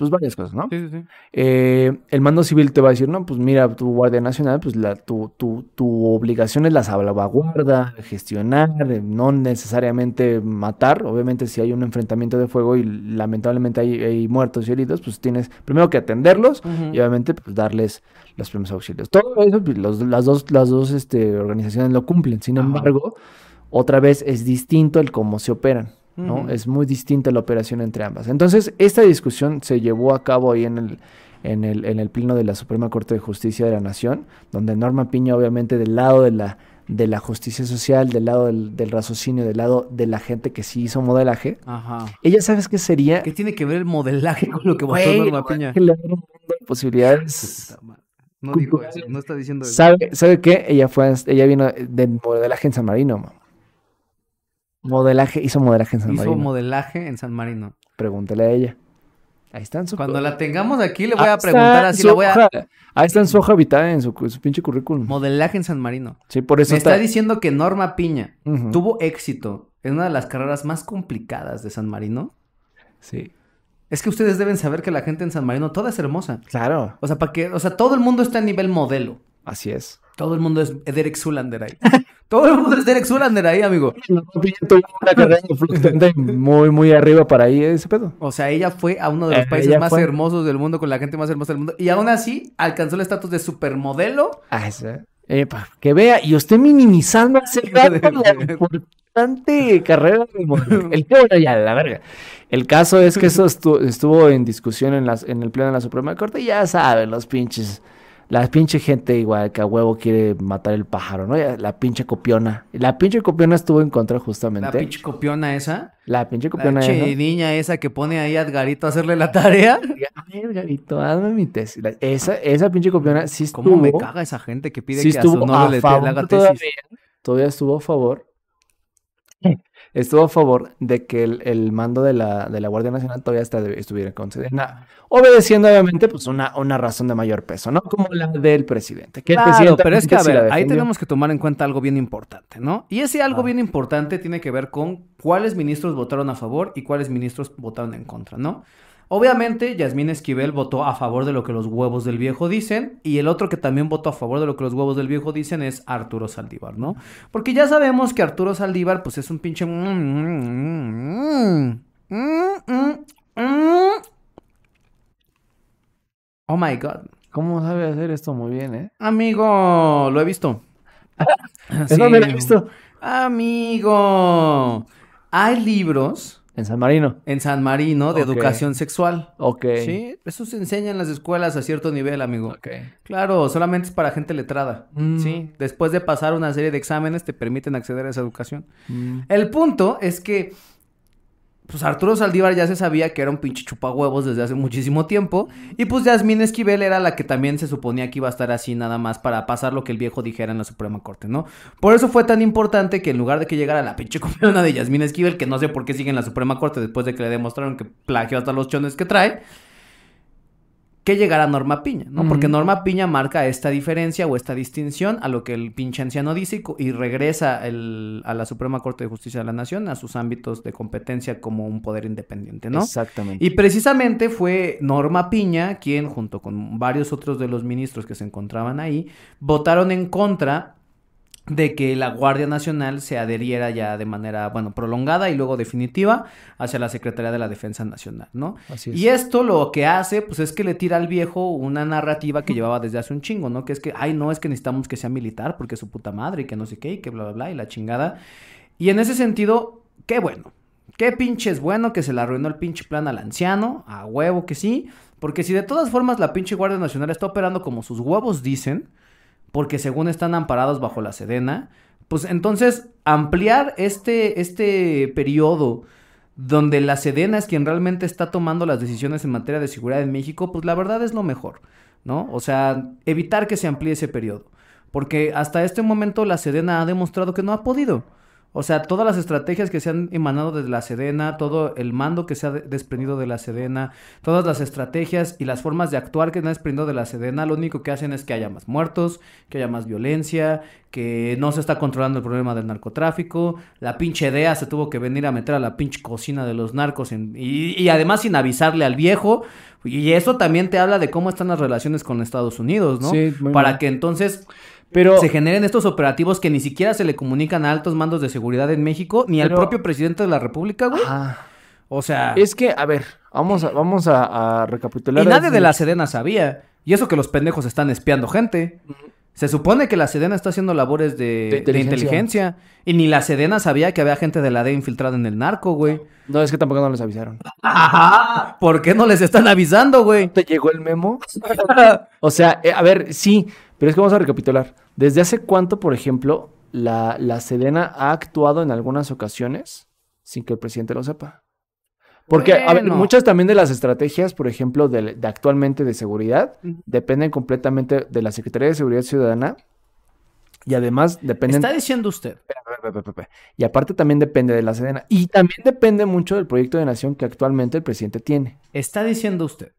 pues varias cosas, ¿no? Sí, sí, sí. Eh, el mando civil te va a decir, no, pues mira, tu Guardia Nacional, pues la, tu, tu, tu obligación es la salvaguarda, gestionar, no necesariamente matar. Obviamente, si hay un enfrentamiento de fuego y lamentablemente hay, hay muertos y heridos, pues tienes primero que atenderlos y obviamente pues darles los primeros auxilios. Todo eso, pues, los- las dos, las dos este, organizaciones lo cumplen. Sin embargo, otra vez es distinto el cómo se operan. ¿No? Es muy distinta la operación entre ambas. Entonces, esta discusión se llevó a cabo ahí en el, en el, en el pleno de la Suprema Corte de Justicia de la Nación, donde Norma Piña, obviamente, del lado de la, de la justicia social, del lado del, del raciocinio, del lado de la gente que sí hizo modelaje, Ajá. ella, ¿sabes qué sería? ¿Qué tiene que ver el modelaje con lo que votó Güey, Norma Piña? que le abre un mundo de posibilidades. No dijo eso, no está diciendo eso. ¿Sabe, ¿Sabe qué? Ella fue, ella vino de modelaje en San Marino, mamá. Modelaje, hizo modelaje en San Hizo Marino. modelaje en San Marino. Pregúntele a ella. Ahí está en su Cuando la tengamos aquí le voy a está preguntar así, su la voy a... hoja. Ahí está en su hoja vital, en su, su pinche currículum. Modelaje en San Marino. Sí, por eso Me está está. diciendo que Norma Piña tuvo éxito en una de las carreras más complicadas de San Marino. Sí. Es que ustedes deben saber que la gente en San Marino toda es hermosa. Claro, O sea, para que, o sea, todo el mundo está a nivel modelo. así es. Todo el mundo es Derek Zulander ahí. todo el mundo es Derek Zulander ahí, amigo. Tuvo una carrera fluctuante muy, muy arriba para ahí ese pedo. O sea, ella fue a uno de los Eh, países más fue. hermosos del mundo, con la gente más hermosa del mundo. Y aún así, alcanzó el estatus de supermodelo. Ah, ese. Eh, pa- que vea, y usted minimizando hace rato la importante carrera de modelo. El que bueno, ya, la verga. El caso es que eso estu- estuvo en discusión en, las, en el pleno de la Suprema Corte, y ya saben, los pinches. La pinche gente igual que a huevo quiere matar el pájaro, ¿no? La pinche copiona. La pinche copiona estuvo en contra justamente. La pinche copiona esa. La pinche La copiona. pinche esa. niña esa que pone ahí a Edgarito a hacerle la tarea. A ver, Garito, hazme mi tesis. La- esa, esa pinche copiona sí estuvo. ¿Cómo me caga esa gente que pide sí que a su estuvo novio a le, haga todavía. tesis? Todavía estuvo a favor. Estuvo a favor de que el, el mando de la, de la Guardia Nacional todavía está- estuviera con Sedena, obedeciendo obviamente pues una, una razón de mayor peso, ¿no? Como la del presidente. Que el presidente pero es que, a ver, ahí tenemos que tomar en cuenta algo bien importante, ¿no? Y ese algo Ah. bien importante tiene que ver con cuáles ministros votaron a favor y cuáles ministros votaron en contra, ¿no? Obviamente, Yasmín Esquivel votó a favor de lo que los huevos del viejo dicen, y el otro que también votó a favor de lo que los huevos del viejo dicen es Arturo Saldívar, ¿no? Porque ya sabemos que Arturo Saldívar, pues es un pinche. Oh my god. ¿Cómo sabe hacer esto muy bien, eh? Amigo, lo he visto. ¿En dónde lo he visto? Amigo. Hay libros En San Marino. en San Marino de educación sexual. Ok. Sí, eso se enseña en las escuelas a cierto nivel, amigo. Ok. Claro, solamente es para gente letrada. Mm. Sí, después de pasar una serie de exámenes te permiten acceder a esa educación. Mm. El punto es que pues Arturo Saldívar ya se sabía que era un pinche chupahuevos desde hace muchísimo tiempo. Y pues Yasmín Esquivel era la que también se suponía que iba a estar así nada más para pasar lo que el viejo dijera en la Suprema Corte, ¿no? Por eso fue tan importante que en lugar de que llegara la pinche copiona de Yasmín Esquivel, que no sé por qué sigue en la Suprema Corte después de que le demostraron que plagió hasta los chones que trae, que llegara Norma Piña, ¿no? Porque. Norma Piña marca esta diferencia o esta distinción a lo que el pinche anciano dice y, y regresa el- a la Suprema Corte de Justicia de la Nación a sus ámbitos de competencia como un poder independiente, ¿no? Exactamente. Y precisamente fue Norma Piña quien, junto con varios otros de los ministros que se encontraban ahí, votaron en contra de que la Guardia Nacional se adheriera ya de manera, bueno, prolongada y luego definitiva hacia la Secretaría de la Defensa Nacional, ¿no? Así es. Y esto lo que hace, pues es que le tira al viejo una narrativa que llevaba desde hace un chingo, ¿no? Que es que, ay, no, es que necesitamos que sea militar porque es su puta madre y que no sé qué y que bla, bla, bla y la chingada. Y en ese sentido, qué bueno. Qué pinche es bueno que se le arruinó el pinche plan al anciano, a huevo que sí. Porque si de todas formas la pinche Guardia Nacional está operando como sus huevos dicen, porque según están amparados bajo la Sedena, pues entonces ampliar este, este periodo donde la Sedena es quien realmente está tomando las decisiones en materia de seguridad en México, pues la verdad es lo mejor, ¿no? O sea, evitar que se amplíe ese periodo, porque hasta este momento la Sedena ha demostrado que no ha podido. O sea, todas las estrategias que se han emanado desde la Sedena, todo el mando que se ha de- desprendido de la Sedena, todas las estrategias y las formas de actuar que se han desprendido de la Sedena, lo único que hacen es que haya más muertos, que haya más violencia, que no se está controlando el problema del narcotráfico, la pinche DEA se tuvo que venir a meter a la pinche cocina de los narcos en- y, y además sin avisarle al viejo. Y eso también te habla de cómo están las relaciones con Estados Unidos, ¿no? Sí, Para que entonces Pero, se generen estos operativos que ni siquiera se le comunican a altos mandos de seguridad en México ni al propio presidente de la República, güey. Ajá. O sea, es que, a ver, vamos a, vamos a, a recapitular. y nadie de la Sedena sabía. Y eso que los pendejos están espiando gente. Se supone que la Sedena está haciendo labores de, De de inteligencia. Y ni la Sedena sabía que había gente de la DEA infiltrada en el narco, güey. No, es que tampoco no les avisaron. Ajá. ¿Por qué no les están avisando, güey? ¿Te llegó el memo? O sea, eh, a ver, sí, pero es que vamos a recapitular. ¿Desde hace cuánto, por ejemplo, la, la Sedena ha actuado en algunas ocasiones sin que el presidente lo sepa? Porque, a ver, muchas también de las estrategias, por ejemplo, de, de actualmente de seguridad, dependen completamente de la Secretaría de Seguridad Ciudadana y además dependen... Está diciendo usted. Y aparte también depende de la Sedena. Y también depende mucho del proyecto de nación que actualmente el presidente tiene. Está diciendo usted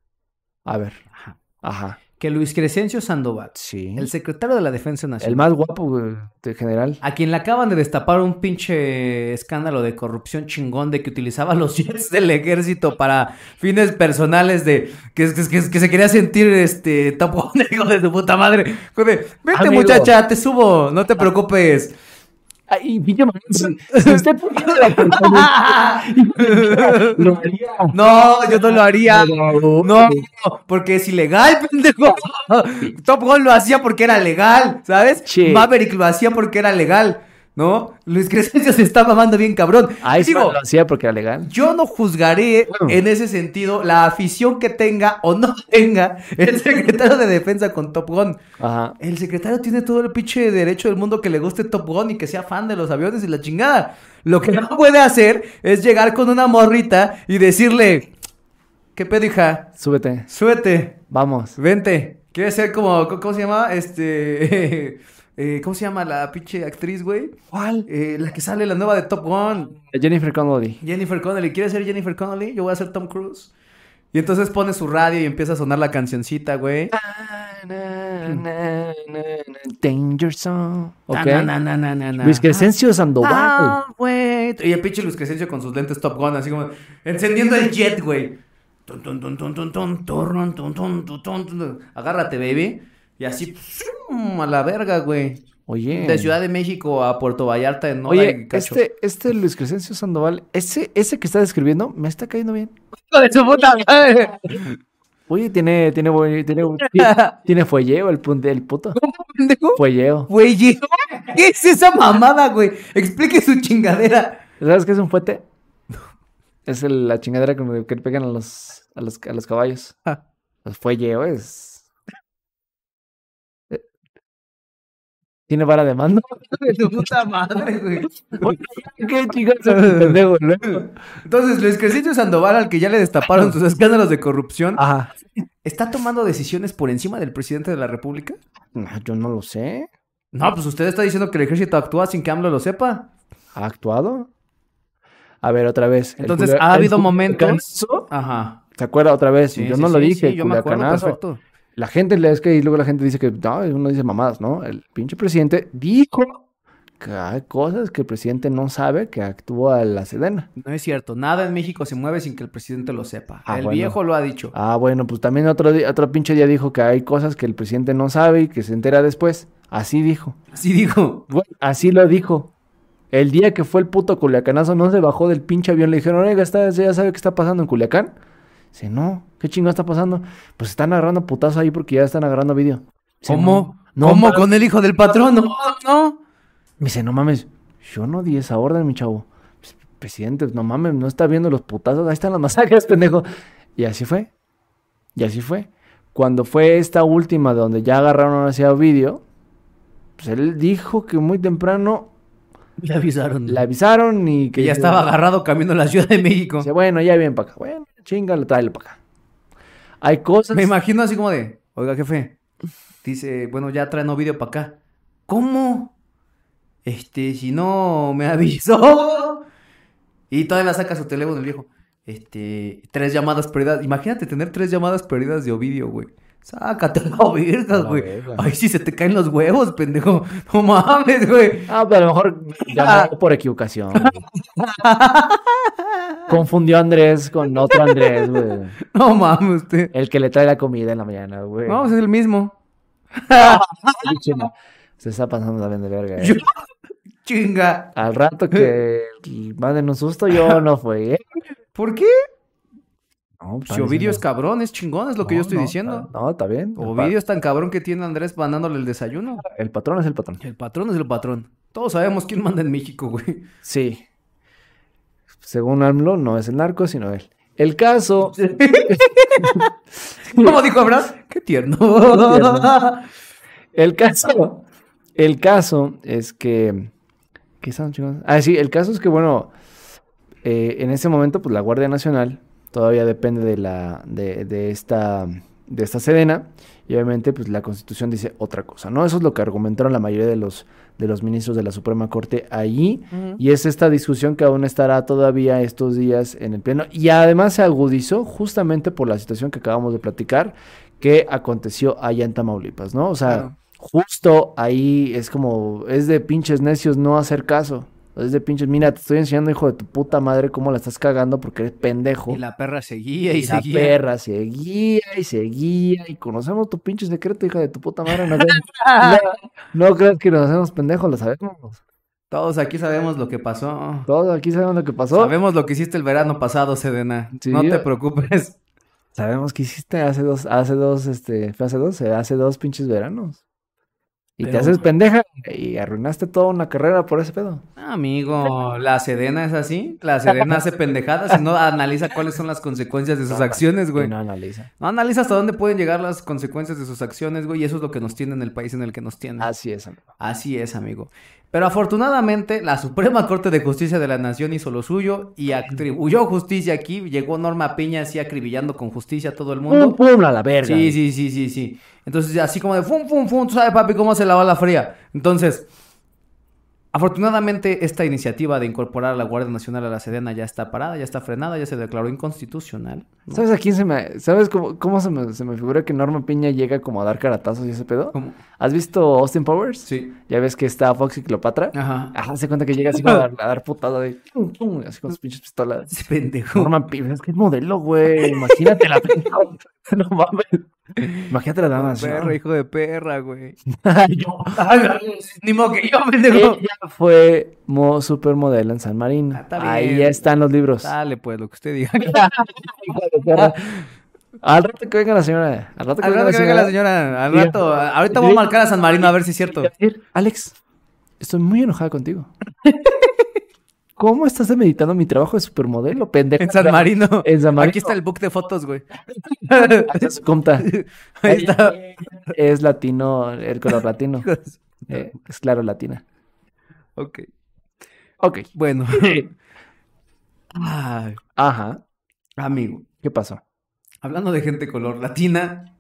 A ver. Ajá. Ajá. Que Luis Crescencio Sandoval, Sí. el secretario de la Defensa Nacional, El más guapo, de general. A quien le acaban de destapar un pinche escándalo de corrupción chingón de que utilizaba los jets del ejército para fines personales de que, que, que- que se quería sentir este tapón, de su puta madre. Hijo de, Vete Amigo. muchacha, te subo, no te preocupes. Ay, pinche man- Si usted tuviera la oportunidad, lo haría. No, yo no lo haría. No, porque es ilegal, pendejo. Top Gun lo hacía porque era legal, ¿sabes? Maverick lo hacía porque era legal, ¿no? Luis Crescencio se está mamando bien cabrón. Sí, Digo, lo hacía porque era legal. Yo no juzgaré Bueno. en ese sentido la afición que tenga o no tenga el secretario de defensa con Top Gun. Ajá. El secretario tiene todo el pinche derecho del mundo que le guste Top Gun y que sea fan de los aviones y la chingada. Lo que no puede hacer es llegar con una morrita y decirle, ¿qué pedo, hija? Súbete. Súbete, Vamos. vente. ¿Quieres ser como, cómo se llama? Este, eh, ¿cómo se llama la pinche actriz, güey? ¿Cuál? Eh, la que sale, la nueva de Top Gun. Jennifer Connelly. Jennifer Connelly, ¿quieres ser Jennifer Connelly? Yo voy a ser Tom Cruise. Y entonces pone su radio y empieza a sonar la cancioncita, güey. Danger Zone. Ok. Na, na, na, na, na, na. Luis Crescencio Sandoval. Ah, güey. Y el pinche Luis Crescencio con sus lentes Top Gun, así como encendiendo el jet, güey. Agárrate, baby. Y así, a la verga, güey. Oye. De Ciudad de México a Puerto Vallarta en Oye, este, este Luis Crescencio Sandoval, ese, ese que está describiendo, me está cayendo bien. ¡Hijo de su puta madre! Oye, tiene, tiene, tiene, tiene, fuelleo el, pun- el puto. pendejo? Fuelleo. Güey, ¿qué es esa mamada, güey? Explique su chingadera. ¿Sabes qué es un fuete? Es el- la chingadera con que le pegan a los, a los, a los caballos. Ah. El fuelleo es... Tiene vara de mando. De su puta madre, güey. ¿Qué es ese pendejo, luego? Entonces, Luis Crescencio Sandoval, al que ya le destaparon sus escándalos de corrupción, Ajá. ¿está tomando decisiones por encima del presidente de la República? No, yo no lo sé. No, pues usted está diciendo que el ejército actúa sin que AMLO lo sepa. ¿Ha actuado? A ver, otra vez. Entonces, ha habido momentos- Ajá. ¿Se acuerda otra vez? Sí, yo sí, no lo dije. sí, yo me acuerdo perfecto. La gente le es que y luego la gente dice que no, uno dice mamadas, ¿no? El pinche presidente dijo que hay cosas que el presidente no sabe que actúa la Sedena. No es cierto. Nada en México se mueve sin que el presidente lo sepa. Ah, el bueno. viejo lo ha dicho. Ah, bueno, pues también otro otro pinche día dijo que hay cosas que el presidente no sabe y que se entera después. Así dijo. Así dijo. Bueno, así lo dijo. El día que fue el puto culiacanazo no se bajó del pinche avión. Le dijeron, oiga, está, ya sabe qué está pasando en Culiacán. Dice, no, ¿qué chingado está pasando? Pues están agarrando putazo ahí porque ya están agarrando. Dice, ¿Cómo? No, ¿Cómo con el hijo del patrón? No, no. Me dice, no mames, yo no di esa orden, mi chavo. Pues, presidente, no mames, no está viendo los putazos, ahí están las masacres, pendejo. Y así fue. Y así fue. Cuando fue esta última donde ya agarraron hacia vídeo, pues él dijo que muy temprano Le avisaron. le avisaron y que Que ya estaba agarrado camino a la Ciudad de México. Dice, bueno, ya vienen para acá. Bueno, chingale, tráelo para acá. Hay cosas. Me imagino así como de, oiga, jefe. Dice, bueno, ya traen un vídeo para acá. ¿Cómo? Este, si no me avisó. Y todavía saca su teléfono el viejo. Este, tres llamadas perdidas. Imagínate tener tres llamadas perdidas de Ovidio, güey. Sácate la verga, A la güey. verga. Ay, sí, se te caen los huevos, pendejo. No mames, güey. Ah, pero a lo mejor llamó por equivocación. güey. Confundió a Andrés con otro Andrés, güey. No mames, usted. El que le trae la comida en la mañana, güey. Vamos, es el mismo. Se está pasando también de verga, eh. Yo- Chinga. Al rato que manden un susto, yo no fui, ¿eh? ¿Por qué? No, Si Ovidio es cabrón, es chingón, es lo que yo estoy diciendo. No, está bien. Ovidio es tan cabrón que tiene a Andrés mandándole el desayuno. el patrón es el patrón. El patrón es el patrón. Todos sabemos quién manda en México, güey. Sí. Según AMLO, no es el narco, sino él. El caso. ¿Cómo dijo Abraham? Qué tierno. tierno. El caso. El caso es que. ¿Qué están? Ah, sí, el caso es que, bueno. eh, en ese momento, pues la Guardia Nacional todavía depende de la. de, de esta. de esta sedena. Y obviamente, pues la constitución dice otra cosa, ¿no? Eso es lo que argumentaron la mayoría de los, de los ministros de la Suprema Corte allí. Y es esta discusión que aún estará todavía estos días en el Pleno. Y además se agudizó justamente por la situación que acabamos de platicar que aconteció allá en Tamaulipas, ¿no? O sea, Claro. justo ahí es como, es de pinches necios no hacer caso. Es de pinches, mira, te estoy enseñando, hijo de tu puta madre, cómo la estás cagando porque eres pendejo. Y la perra seguía y, Y la seguía. perra seguía y seguía y conocemos tu pinche secreto, hija de tu puta madre. No creas, no, no creas que nos hacemos pendejos, lo sabemos. Todos aquí sabemos lo que pasó. Todos aquí sabemos lo que pasó. Sabemos lo que hiciste el verano pasado, Sedena. Sí. No te preocupes. Sabemos que hiciste hace dos, hace dos, este, fue hace dos, hace dos pinches veranos. Y te haces pendeja y arruinaste toda una carrera por ese pedo. Amigo, la Sedena es así. La Sedena hace pendejadas y no analiza cuáles son las consecuencias de sus acciones, güey. No analiza. No analiza hasta dónde pueden llegar las consecuencias de sus acciones, güey. Y eso es lo que nos tiene en el país en el que nos tiene. Así es, amigo. Así es, amigo. Pero afortunadamente, la Suprema Corte de Justicia de la Nación hizo lo suyo y atribuyó justicia aquí. Llegó Norma Piña así acribillando con justicia a todo el mundo. Pum, pum, a la verga. Sí, sí, sí, sí, sí. Entonces, así como de fum, fum, fum, tú sabes, papi, cómo se lava la fría. Entonces, afortunadamente, esta iniciativa de incorporar a la Guardia Nacional a la Sedena ya está parada, ya está frenada, ya se declaró inconstitucional. ¿no? ¿Sabes a quién se me, sabes cómo, cómo se me, se me figura que Norma Piña llega como a dar caratazos y ese pedo? ¿Cómo? ¿Has visto Austin Powers? Sí. Ya ves que está Fox y Cleopatra. Ajá. Ajá, se cuenta que llega así como a dar, a dar putada de así con sus pinches pistolas. Pendejo. Norma Piña, es que es modelo, güey. Imagínate la No mames. Imagínate la dama así. Perra, hijo de perra, güey. Yo. Ni modo que yo, pendejo. Ella fue mo supermodelo en San Marino. Ah, está Ahí ya están los libros. Dale, pues, lo que usted diga. Al rato que venga la señora. Al rato que Al venga rato la que venga la señora. al rato, ahorita voy a marcar a San Marino a ver si es cierto. Alex, estoy muy enojada contigo. ¿Cómo estás demeditando mi trabajo de supermodelo, pendejo? En San Marino. En San Marino. Aquí está el book de fotos, güey. Su. Ahí está. Es latino, el color latino. Eh, es claro, latina. Ok. Ok. Bueno. Ay, Ajá. amigo, ¿Qué pasó? hablando de gente color latina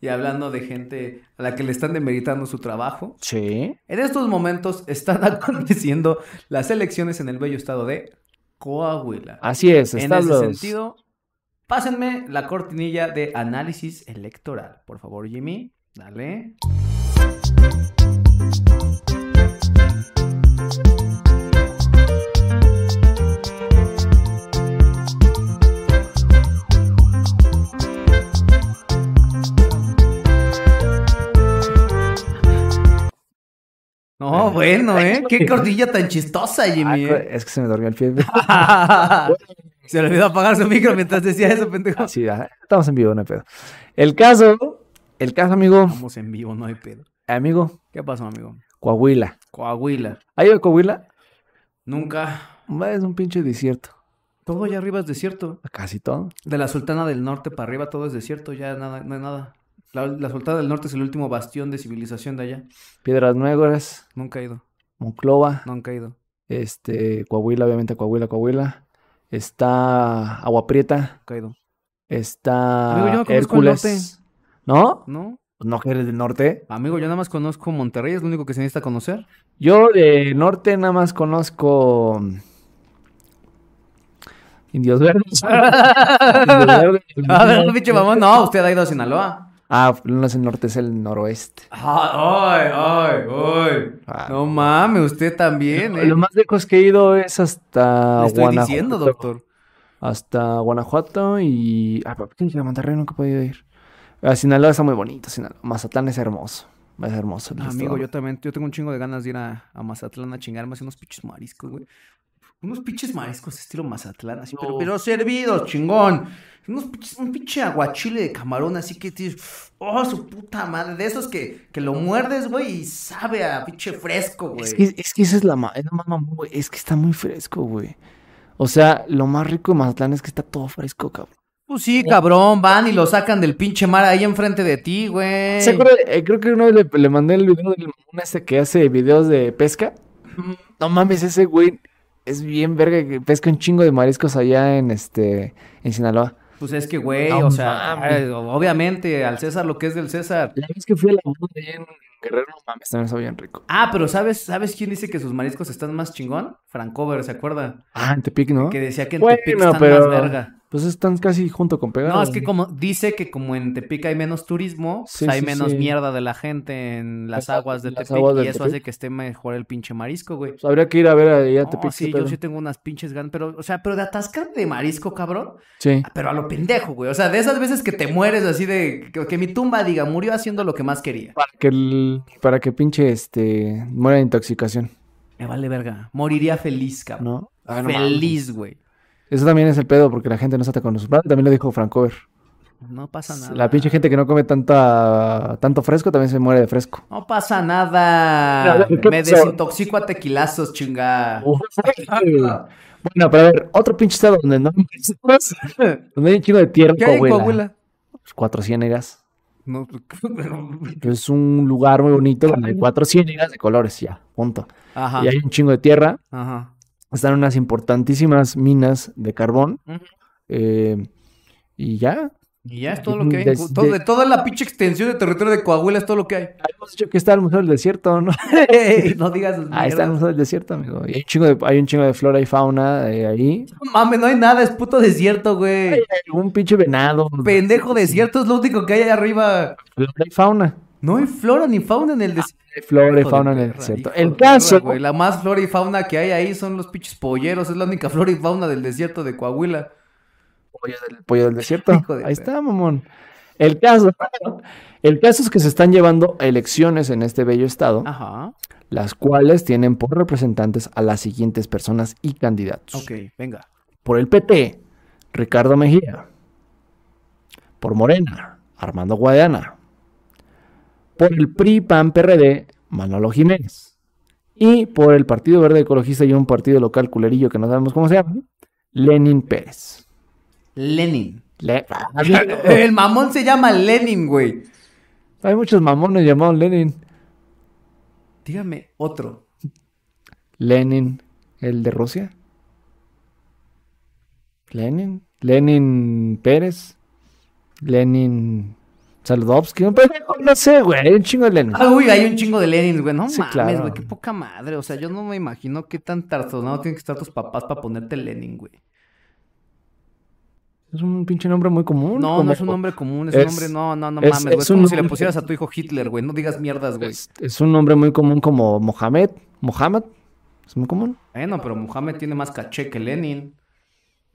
y hablando de gente a la que le están demeritando su trabajo, Sí. en estos momentos están aconteciendo las elecciones en el bello estado de Coahuila. Así es. En ese los- sentido, pásenme la cortinilla de análisis electoral. Por favor, Jimmy, dale. No, bueno, ¿eh? Qué cortinilla tan chistosa, Ah, Jimmy. ¿eh? es que se me durmió el pie. Se le olvidó apagar su micro mientras decía eso, pendejo. Sí, ajá, estamos en vivo, no hay pedo. El caso, el caso, amigo, Vamos en vivo, no hay pedo. amigo, ¿Qué pasó, amigo? Coahuila. Coahuila. ¿Ha ido a Coahuila? Nunca. Es un pinche desierto. Todo allá arriba es desierto. Casi todo. De la Sultana del Norte para arriba todo es desierto, ya nada, no hay nada. La, la Sultana del Norte es el último bastión de civilización de allá. Piedras Negras, Nunca he ido, Monclova, nunca he ido. este, Coahuila, obviamente Coahuila, Coahuila. Está Agua Prieta, Nunca he ido. está Amigo, yo no conozco el Hércules. ¿No? ¿No? No que eres del norte. Amigo, yo nada más conozco Monterrey, es lo único que se necesita conocer. Yo de norte nada más conozco Indios Verdes. Indios Verdes. A ver, pinche mamón, no, usted ha ido a Sinaloa. Ah, no es el norte, es el noroeste. Ay, ay, ay. Ah. No mames, usted también, eh. Lo más lejos que he ido es hasta Le estoy Guanajuato. diciendo, doctor. Hasta Guanajuato y... Ah, ¿por qué a Monterrey nunca he podido ir? A Sinaloa está muy bonito, Sinaloa. Mazatlán es hermoso. Es hermoso. el Ah, Amigo, yo también, yo tengo un chingo de ganas de ir a, a Mazatlán a chingarme así unos pinches mariscos, güey. Unos pinches mariscos estilo Mazatlán, así, pero, pero servidos, chingón. Unos pinches, un pinche aguachile de camarón, así que tienes, oh, su puta madre, de esos que, que lo muerdes, güey, y sabe a pinche fresco, güey. Es que, es que esa es la, es la más mamón, güey. Es que está muy fresco, güey. O sea, lo más rico de Mazatlán es que está todo fresco, cabrón. Pues sí, cabrón, van y lo sacan del pinche mar ahí enfrente de ti, güey. ¿Se acuerda? Eh, creo que una vez le, le mandé el video del mamón este que hace videos de pesca. No mames, ese güey es bien verga que pesca un chingo de mariscos allá en este en Sinaloa. Pues es que, güey, No o sea, mames. eh, obviamente, al César lo que es del César. La vez que fui a la boda allá en Guerrero, no mames, también está bien rico. Ah, pero ¿sabes, ¿sabes quién dice que sus mariscos están más chingón? Francover, ¿se acuerda? Ah, en Tepic, ¿no? Que decía que en Bueno, Tepic están pero- más verga. Pues están casi junto con pegados. No, es que como dice que como en Tepic hay menos turismo, pues hay sí, menos sí. mierda de la gente en las aguas de las Tepic aguas y eso Tepic. hace que esté mejor el pinche marisco, güey. Pues habría que ir a ver allá a No, Tepic. sí, yo sí tengo unas pinches ganas, pero, o sea, pero de atascar de marisco, cabrón, Sí. pero a lo pendejo, güey. O sea, de esas veces que te mueres así de, que, que mi tumba diga, murió haciendo lo que más quería. Para que el, para que pinche este muera de intoxicación, Me vale verga. Moriría feliz, cabrón. ¿no? Ah, no feliz, güey. Eso también es el pedo porque la gente no está con sus padres. También lo dijo Francover. No pasa nada. La pinche gente que no come tanta, tanto fresco también se muere de fresco. No pasa nada. ¿Qué Me desintoxico a tequilazos, chinga. bueno, pero a ver, otro pinche estado donde no donde hay un chingo de tierra ¿Qué hay en Coahuila. Coahuila? Pues Cuatro ciénegas. No, pero- Es un lugar muy bonito donde hay cuatro ciénegas de colores, ya, punto. Ajá. Y hay un chingo de tierra. Ajá. Están unas importantísimas minas de carbón. Eh, y ya. Y ya es todo lo que hay. Todo- de- de toda la pinche extensión de territorio de Coahuila es todo lo que hay. Habíamos dicho que está el Museo del Desierto, ¿no? no digas Ahí está el mierdas. Museo del Desierto, amigo. Y hay un chingo de, hay un chingo de flora y fauna eh, ahí. No mames, no hay nada, es puto desierto, güey. Hay un pinche venado. Pendejo desierto es lo único que hay allá arriba. Flora y fauna. No hay flora ni fauna en el desierto. Hay flora y fauna en el desierto. El caso. güey, la más flora y fauna que hay ahí son los pinches polleros. Es la única flora y fauna del desierto de Coahuila. Pollo del, pollo del desierto. De Ahí está, mamón. El caso. El caso es que se están llevando elecciones en este bello estado, Ajá. las cuales tienen por representantes a las siguientes personas y candidatos. Ok, venga. Por el PT, Ricardo Mejía. Por Morena, Armando Guadiana. Por el PRI, PAN, PRD, Manolo Jiménez. Y por el Partido Verde Ecologista y un partido local culerillo que no sabemos cómo se llama, Lenin Pérez. Lenin. Le- El mamón se llama Lenin, güey. Hay muchos mamones llamados Lenin. Dígame otro. Lenin, el de Rusia. Lenin, Lenin Pérez, Lenin Saludowski, no, sé, güey, hay un chingo de Lenin. Ah, uy, hay un chingo de Lenin, güey. No Sí, mames, claro. güey. Qué poca madre. O sea, yo no me imagino qué tan tarzonado tienen que estar tus papás para ponerte Lenin, güey. Es un pinche nombre muy común. No, no es un nombre común. Es, Es- un nombre, no, no, no es- mames, güey. es como si le pusieras a tu hijo Hitler, güey. No digas mierdas, güey. Es, es un nombre muy común como Mohamed. Mohamed. Es muy común. Bueno, pero Mohamed tiene más caché que Lenin.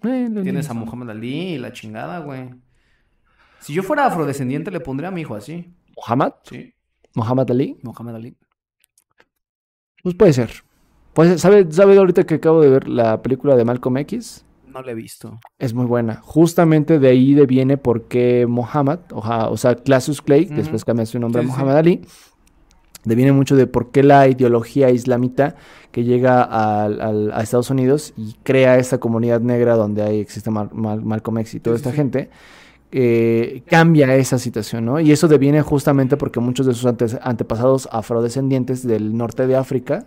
Eh, Lenin. Tienes a Mohamed Ali y la chingada, güey. Si yo fuera afrodescendiente, le pondría a mi hijo así. Mohamed. Sí. Mohamed Ali. Mohamed Ali. Pues puede ser. Pues, ¿sabe, ¿sabe ahorita que acabo de ver la película de Malcolm X? No lo he visto. Es muy buena. Justamente de ahí deviene porque Mohammed, oja- o sea, Classius Clay, después cambia su nombre Sí, a sí. Muhammad Ali, deviene mucho de por qué la ideología islamita que llega al- al- a Estados Unidos y crea esta comunidad negra donde ahí existe Mal- Mal- Malcolm X y toda Sí, sí, esta sí. gente, eh, cambia esa situación, ¿no? Y eso deviene justamente porque muchos de sus antes- antepasados afrodescendientes del norte de África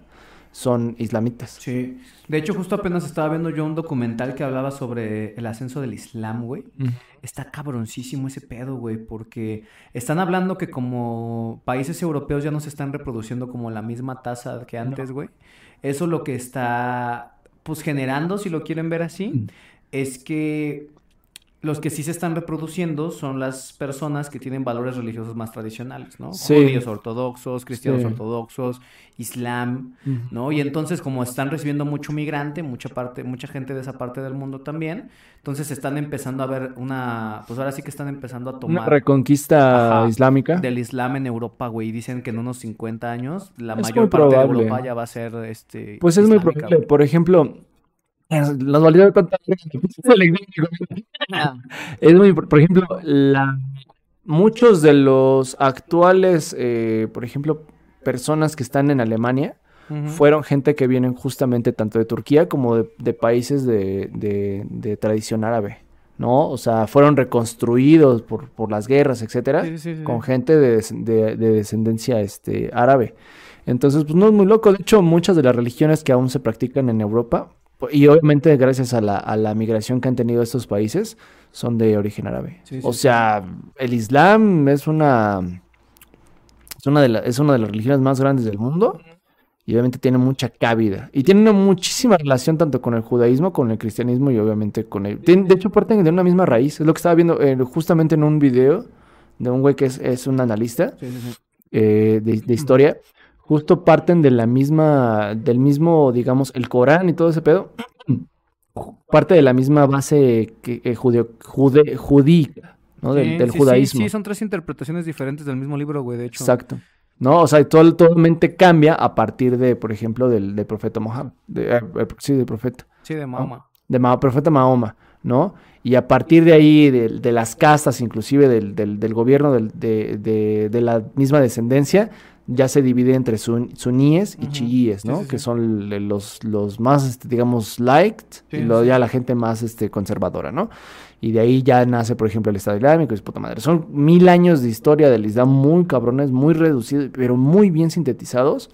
son islamitas. Sí. De hecho, justo apenas estaba viendo yo un documental que hablaba sobre el ascenso del Islam, güey. Está cabroncísimo ese pedo, güey, porque están hablando que como países europeos ya no se están reproduciendo como la misma tasa que antes, güey. Eso lo que está, pues, generando, si lo quieren ver así, Mm. es que los que sí se están reproduciendo son las personas que tienen valores religiosos más tradicionales, ¿no? Sí. Judíos ortodoxos, cristianos Sí. ortodoxos, islam, ¿no? Y entonces como están recibiendo mucho migrante, mucha parte, mucha gente de esa parte del mundo también, entonces están empezando a ver una, pues ahora sí que están empezando a Una tomar reconquista Ajá. islámica. del Islam en Europa, güey. y Dicen que en unos 50 años la Es mayor parte de probable. Europa ya va a ser este Pues es muy probable. güey. Por ejemplo, nos valió contar. Es muy, por ejemplo, la, muchos de los actuales, eh, por ejemplo, personas que están en Alemania, fueron gente que vienen justamente tanto de Turquía como de, de países de, de- de tradición árabe, ¿no? O sea, fueron reconstruidos por, por las guerras, etcétera, Sí, sí, sí, sí. con gente de, de- de descendencia este, árabe. Entonces, pues no es muy loco. De hecho, muchas de las religiones que aún se practican en Europa, y obviamente gracias a la, a la migración que han tenido estos países, son de origen árabe. Sí, o sí. sea, el Islam es una, es una de la- es una de las religiones más grandes del mundo y obviamente tiene mucha cabida. Y tiene una muchísima relación tanto con el judaísmo, con el cristianismo y obviamente con el... de hecho, parten de una misma raíz. Es lo que estaba viendo eh, justamente en un video de un güey que es, es un analista Sí, sí, sí. eh, de, de historia. Justo parten de la misma, del mismo, digamos, el Corán y todo ese pedo. Parte de la misma base que, eh, judeo- jude- judíca, ¿no? Del, Sí, del sí, sí, judaísmo. Sí, son tres interpretaciones diferentes del mismo libro, güey, de hecho. Exacto. ¿No? O sea, todo, totalmente cambia a partir de, por ejemplo, del, del profeta Mohammed. De- eh, eh, sí, del profeta. Sí, de Mahoma. De Ma- profeta Mahoma, ¿no? Y a partir de ahí, de, de las castas, inclusive del, del- del gobierno del- de, de- de la misma descendencia, ya se divide entre sun- suníes y Ujú. chiíes, Sí, ¿no? sí, que sí. son los, los más, este, digamos, liked Sí, y luego sí. ya la gente más este, conservadora, ¿no? Y de ahí ya nace, por ejemplo, el Estado Islámico y su puta madre. Son mil años de historia del Islam muy cabrones, muy reducidos, pero muy bien sintetizados,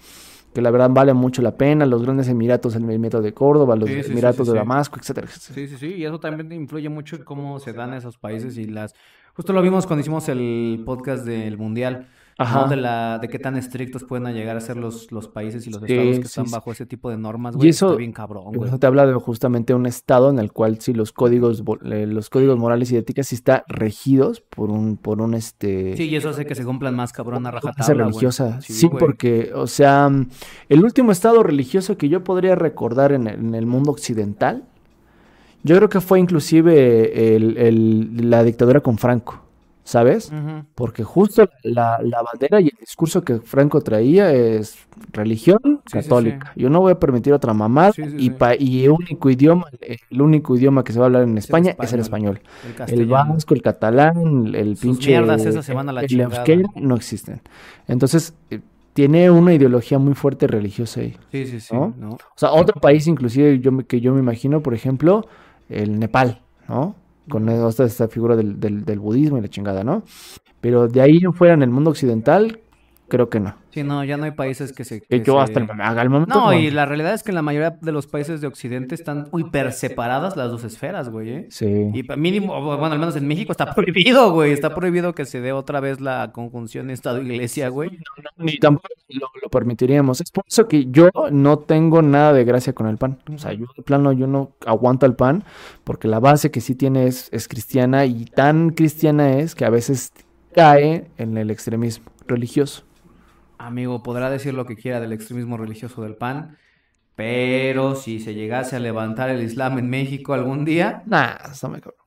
que la verdad vale mucho la pena. Los grandes emiratos, el Emirato de Córdoba, los Sí, sí, sí, Emiratos sí, de sí. Damasco, etcétera, etcétera. Sí, sí, sí, y eso también influye mucho en cómo se dan esos países y las... Justo lo vimos cuando hicimos el podcast del Mundial, Ajá. ¿no? De la, de qué tan estrictos pueden llegar a ser los, los países y los Sí, estados que sí, están sí. bajo ese tipo de normas, Y güey. eso- Está bien cabrón, güey. Eso te habla de justamente un estado en el cual sí los códigos, eh, los códigos morales y éticas sí están regidos por un, por un este Sí, y eso hace que se cumplan más cabrón a rajatabla, güey. religiosa. Sí, güey. porque, o sea, el último estado religioso que yo podría recordar en el, en el mundo occidental, yo creo que fue inclusive el- el- la dictadura con Franco, ¿sabes? Porque justo la, la bandera y el discurso que Franco traía es religión sí, católica. Yo no voy a permitir otra mamada y, pa- y el único idioma, el único idioma que se va a hablar en España es el español. El El castellano. vasco, el catalán, el pinche mierdas esas se van a la el euskera no existen. Entonces, eh, tiene una ideología muy fuerte religiosa ahí. Sí, sí, sí, ¿no? ¿no? O sea, otro país inclusive yo me- que yo me imagino, por ejemplo, el Nepal, ¿no? Con esta, esta figura del, del- del budismo y la chingada, ¿no? Pero de ahí en fuera en el mundo occidental, creo que no. Sí, no, ya no hay países que se... Que que yo se- hasta el, haga el momento. No, no. y la realidad es que en la mayoría de los países de Occidente están hiper separadas las dos esferas, güey, ¿eh? Sí. Y mínimo, bueno, al menos en México está prohibido, güey. Está prohibido que se dé otra vez la conjunción Estado-Iglesia, güey. Ni tampoco lo, lo permitiríamos. Es por eso que yo no tengo nada de gracia con el pan. O sea, yo de plano yo no aguanto el pan porque la base que sí tiene es, es cristiana y tan cristiana es que a veces cae en el extremismo religioso. Amigo, podrá decir lo que quiera del extremismo religioso del PAN, pero si se llegase a levantar el Islam en México algún día... Nah, está muy cabrón.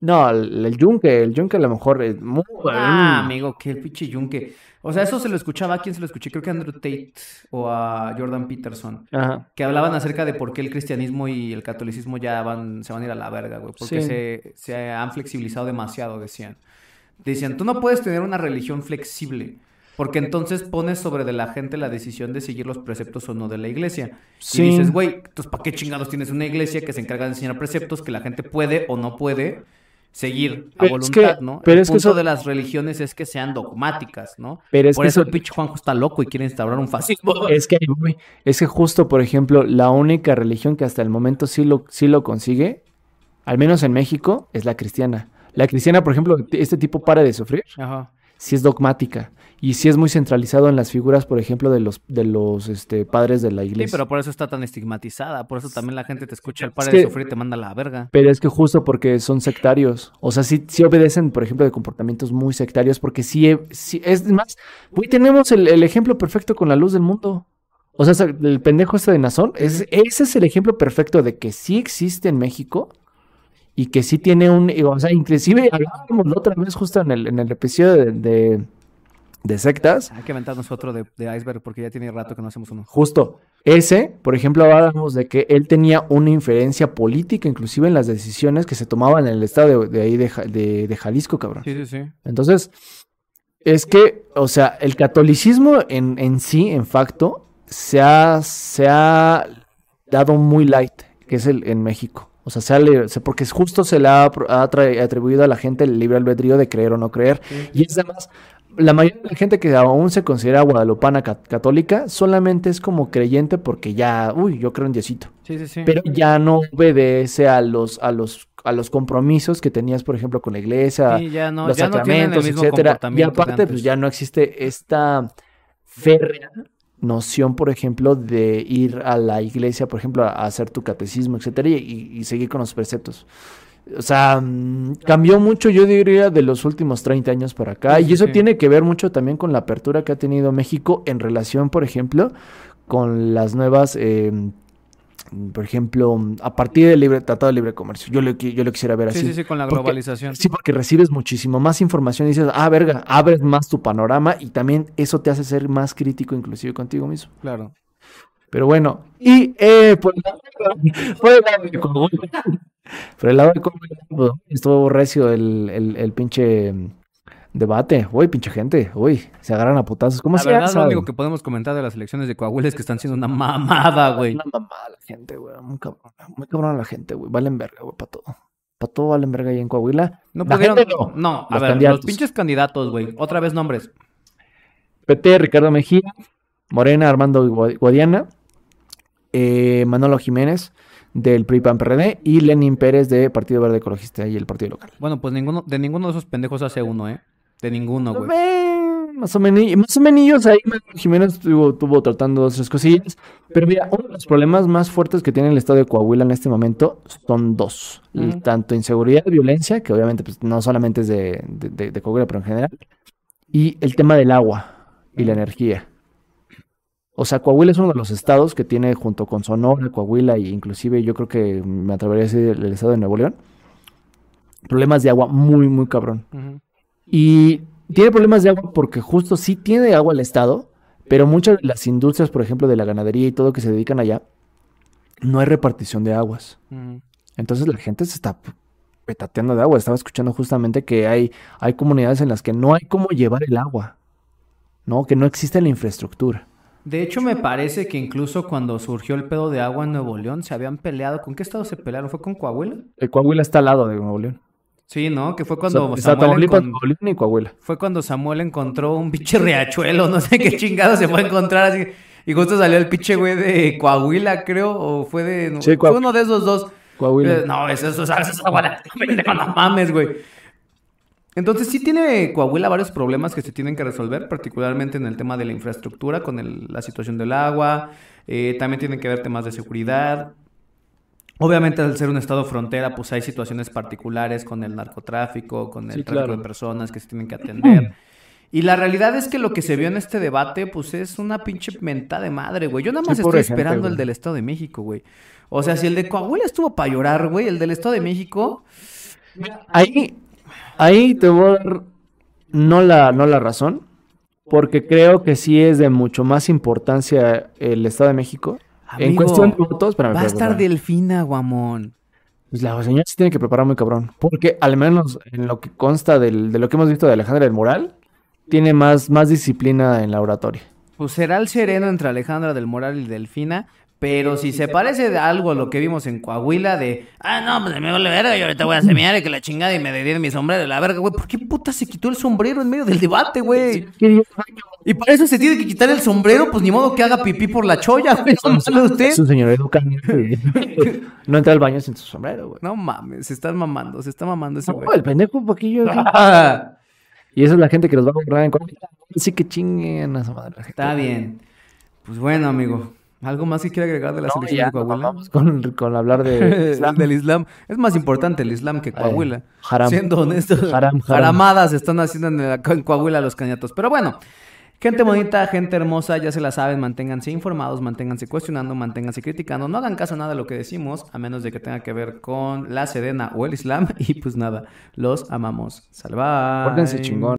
No, el, el yunque, el yunque a lo mejor es muy... Ah, amigo, el pinche yunque. O sea, eso se lo escuchaba, ¿a quién se lo escuché? Creo que a Andrew Tate o a Jordan Peterson. Ajá. que hablaban acerca de por qué el cristianismo y el catolicismo ya van, se van a ir a la verga, güey, porque Sí. se, se han flexibilizado demasiado, decían. Decían, tú no puedes tener una religión flexible, porque entonces pones sobre de la gente la decisión de seguir los preceptos o no de la iglesia. Sí. Y dices, güey, entonces ¿para qué chingados tienes una iglesia que se encarga de enseñar preceptos que la gente puede o no puede seguir a Pero es voluntad, que- ¿no? pero el es que punto eso- de las religiones es que sean dogmáticas, ¿no? Pero es Por que eso eso- el pinche Juanjo está loco y quiere instaurar un fascismo. Es que, es que justo, por ejemplo, la única religión que hasta el momento sí lo, sí lo consigue, al menos en México, es la cristiana. La cristiana, por ejemplo, este tipo para de sufrir, Ajá. sí es dogmática y sí es muy centralizado en las figuras, por ejemplo, de los, de los este, padres de la Sí, iglesia. pero por eso está tan estigmatizada. Por eso también la gente te escucha el Es padre que- de sufrir y te manda a la verga. Pero es que justo porque son sectarios. O sea, sí, sí obedecen, por ejemplo, de comportamientos muy sectarios. Porque sí, he- sí- es más, güey, tenemos el, el ejemplo perfecto con la luz del mundo. O sea, el pendejo este de Nazón, es, ese es el ejemplo perfecto de que sí existe en México y que sí tiene un. O sea, inclusive hablábamos la otra vez justo en el, en el episodio de, de, de sectas. Hay que aventarnos otro de, de iceberg porque ya tiene rato que no hacemos uno. Justo. Ese, por ejemplo, hablábamos de que él tenía una inferencia política, inclusive en las decisiones que se tomaban en el estado de, de ahí de, de- de Jalisco, cabrón. Sí, sí, sí. Entonces, es que, o sea, el catolicismo en, en sí, en facto, se ha, se ha dado muy light, que es el en México. O sea, se ha le- se- porque justo se le ha, atribuido a la gente el libre albedrío de creer o no creer. Y es además, la mayoría de la gente que aún se considera guadalupana ca- católica solamente es como creyente porque ya, uy, yo creo en Diosito. Sí, sí, sí. Pero ya no obedece a los, a los, a los compromisos que tenías, por ejemplo, con la iglesia, Sí, ya no, los ya no tienen el sacramentos, mismo etcétera. Y aparte, pues ya no existe esta férrea noción, por ejemplo, de ir a la iglesia, por ejemplo, a, a hacer tu catecismo, etcétera, y, y seguir con los preceptos. O sea, mm, cambió mucho, yo diría, de los últimos 30 años para acá. Sí, y eso sí. tiene que ver mucho también con la apertura que ha tenido México en relación, por ejemplo, con las nuevas, eh, por ejemplo, a partir del libre, Tratado de Libre Comercio. Yo lo, yo lo quisiera ver Sí, así. sí, sí, con la Porque- globalización. Sí, porque recibes muchísimo más información y dices, ah, verga, abres más tu panorama y también eso te hace ser más crítico inclusive contigo mismo. Claro. Pero bueno, y eh, el lado, por el lado de pues, estuvo recio el, el, el pinche mm, debate. Uy, pinche gente, uy, se agarran a putazos. ¿Cómo La se verdad, lo único que podemos comentar de las elecciones de Coahuila es que están siendo una mamada, güey. Una mamada la gente, güey, muy cabrón, muy cabrón la gente, güey, valen verga, güey, para todo. Para todo valen verga ahí en Coahuila. No La pudieron. gente no, No, a los ver, candidatos. los pinches candidatos, güey. Otra vez nombres. PT, Ricardo Mejía, Morena, Armando Gua- Guadiana, eh, Manolo Jiménez del PRI PAN PRD y Lenin Pérez de Partido Verde Ecologista y el Partido Local. Bueno, pues ninguno, de ninguno de esos pendejos hace uno, ¿eh? De ninguno, güey. Eh, más o menos, más o menos ahí Jiménez tuvo, tuvo tratando dos tres cosillas. Pero mira, uno de los problemas más fuertes que tiene el estado de Coahuila en este momento son dos. Tanto inseguridad violencia, que obviamente pues, no solamente es de, de- de- de Coahuila, pero en general. Y el tema del agua y la energía. O sea, Coahuila es uno de los estados que tiene junto con Sonora, Coahuila e inclusive yo creo que me atrevería a decir el estado de Nuevo León, problemas de agua muy, muy cabrón. Y tiene problemas de agua porque justo sí tiene agua el estado, pero muchas de las industrias, por ejemplo, de la ganadería y todo que se dedican allá, no hay repartición de aguas. Entonces la gente se está petateando de agua. Estaba escuchando justamente que hay, hay comunidades en las que no hay cómo llevar el agua, ¿no? Que no existe la infraestructura. De hecho, me parece que incluso cuando surgió el pedo de agua en Nuevo León, se habían peleado. ¿Con qué estado se pelearon? ¿Fue con Coahuila? El Coahuila está al lado de Nuevo León. Sí, ¿no? Que fue O cuando sea, está Samuel, y Coahuila. fue cuando Samuel encontró un pinche riachuelo, no sé qué chingado se fue a encontrar así. Y justo salió el pinche güey de Coahuila, creo, o fue de... Sí, fue Coahuila. uno de esos dos. Coahuila. Eh, No, eso, eso, eso es agua de- pendejo, no mames, güey. Entonces sí tiene Coahuila varios problemas que se tienen que resolver, particularmente en el tema de la infraestructura, con el- la situación del agua, eh, también tienen que ver temas de seguridad. Obviamente al ser un estado frontera, pues hay situaciones particulares con el narcotráfico, con el Sí, tráfico claro. de personas que se tienen que atender. Y la realidad es que lo que se vio en este debate, pues es una pinche menta de madre, güey. Yo nada más Sí, estoy esperando el del Estado de México, güey. O sea, si el de Coahuila estuvo para llorar, güey, el del Estado de México, Ahí, ahí te voy a dar no la, no la razón, porque creo que sí es de mucho más importancia el Estado de México. en cuestión de votos, espérame, va a estar. Delfina, guamón. Pues la señora se tiene que preparar muy cabrón, porque al menos en lo que consta del- de lo que hemos visto de Alejandra del Moral, tiene más, más disciplina en la oratoria. Pues será el sereno entre Alejandra del Moral y Delfina, Pero si se parece de algo a lo que vimos en Coahuila de, ah, no, pues me vale verga, yo ahorita voy a semear y que la chingada y me dedique mi sombrero, la verga, güey. ¿Por qué puta se quitó el sombrero en medio del debate, güey? Y para eso se tiene que quitar el sombrero, pues ni modo que haga pipí por la cholla, güey. No usted. Es un señor educado. no entra al baño sin su sombrero, güey. No mames, se están mamando, se está mamando ese güey. No, el pendejo un poquillo. Y esa es la gente que los va a comprar en Coahuila. Así que chinguen a su madre. Está bien. Pues bueno, amigo. ¿Algo más que quiera agregar de la No, selección ya, de Coahuila? vamos con, con hablar de Islam. del Islam. Es más importante el Islam que Coahuila. haram. Siendo honestos, Haram, haram. jaramadas están haciendo en, la- en Coahuila los cañatos. Pero bueno, gente bonita, gente hermosa, ya se la saben, manténganse informados, manténganse cuestionando, manténganse criticando. No hagan caso a nada de lo que decimos, a menos de que tenga que ver con la Sedena o el Islam. Y pues nada, los amamos. Pórtense chingón.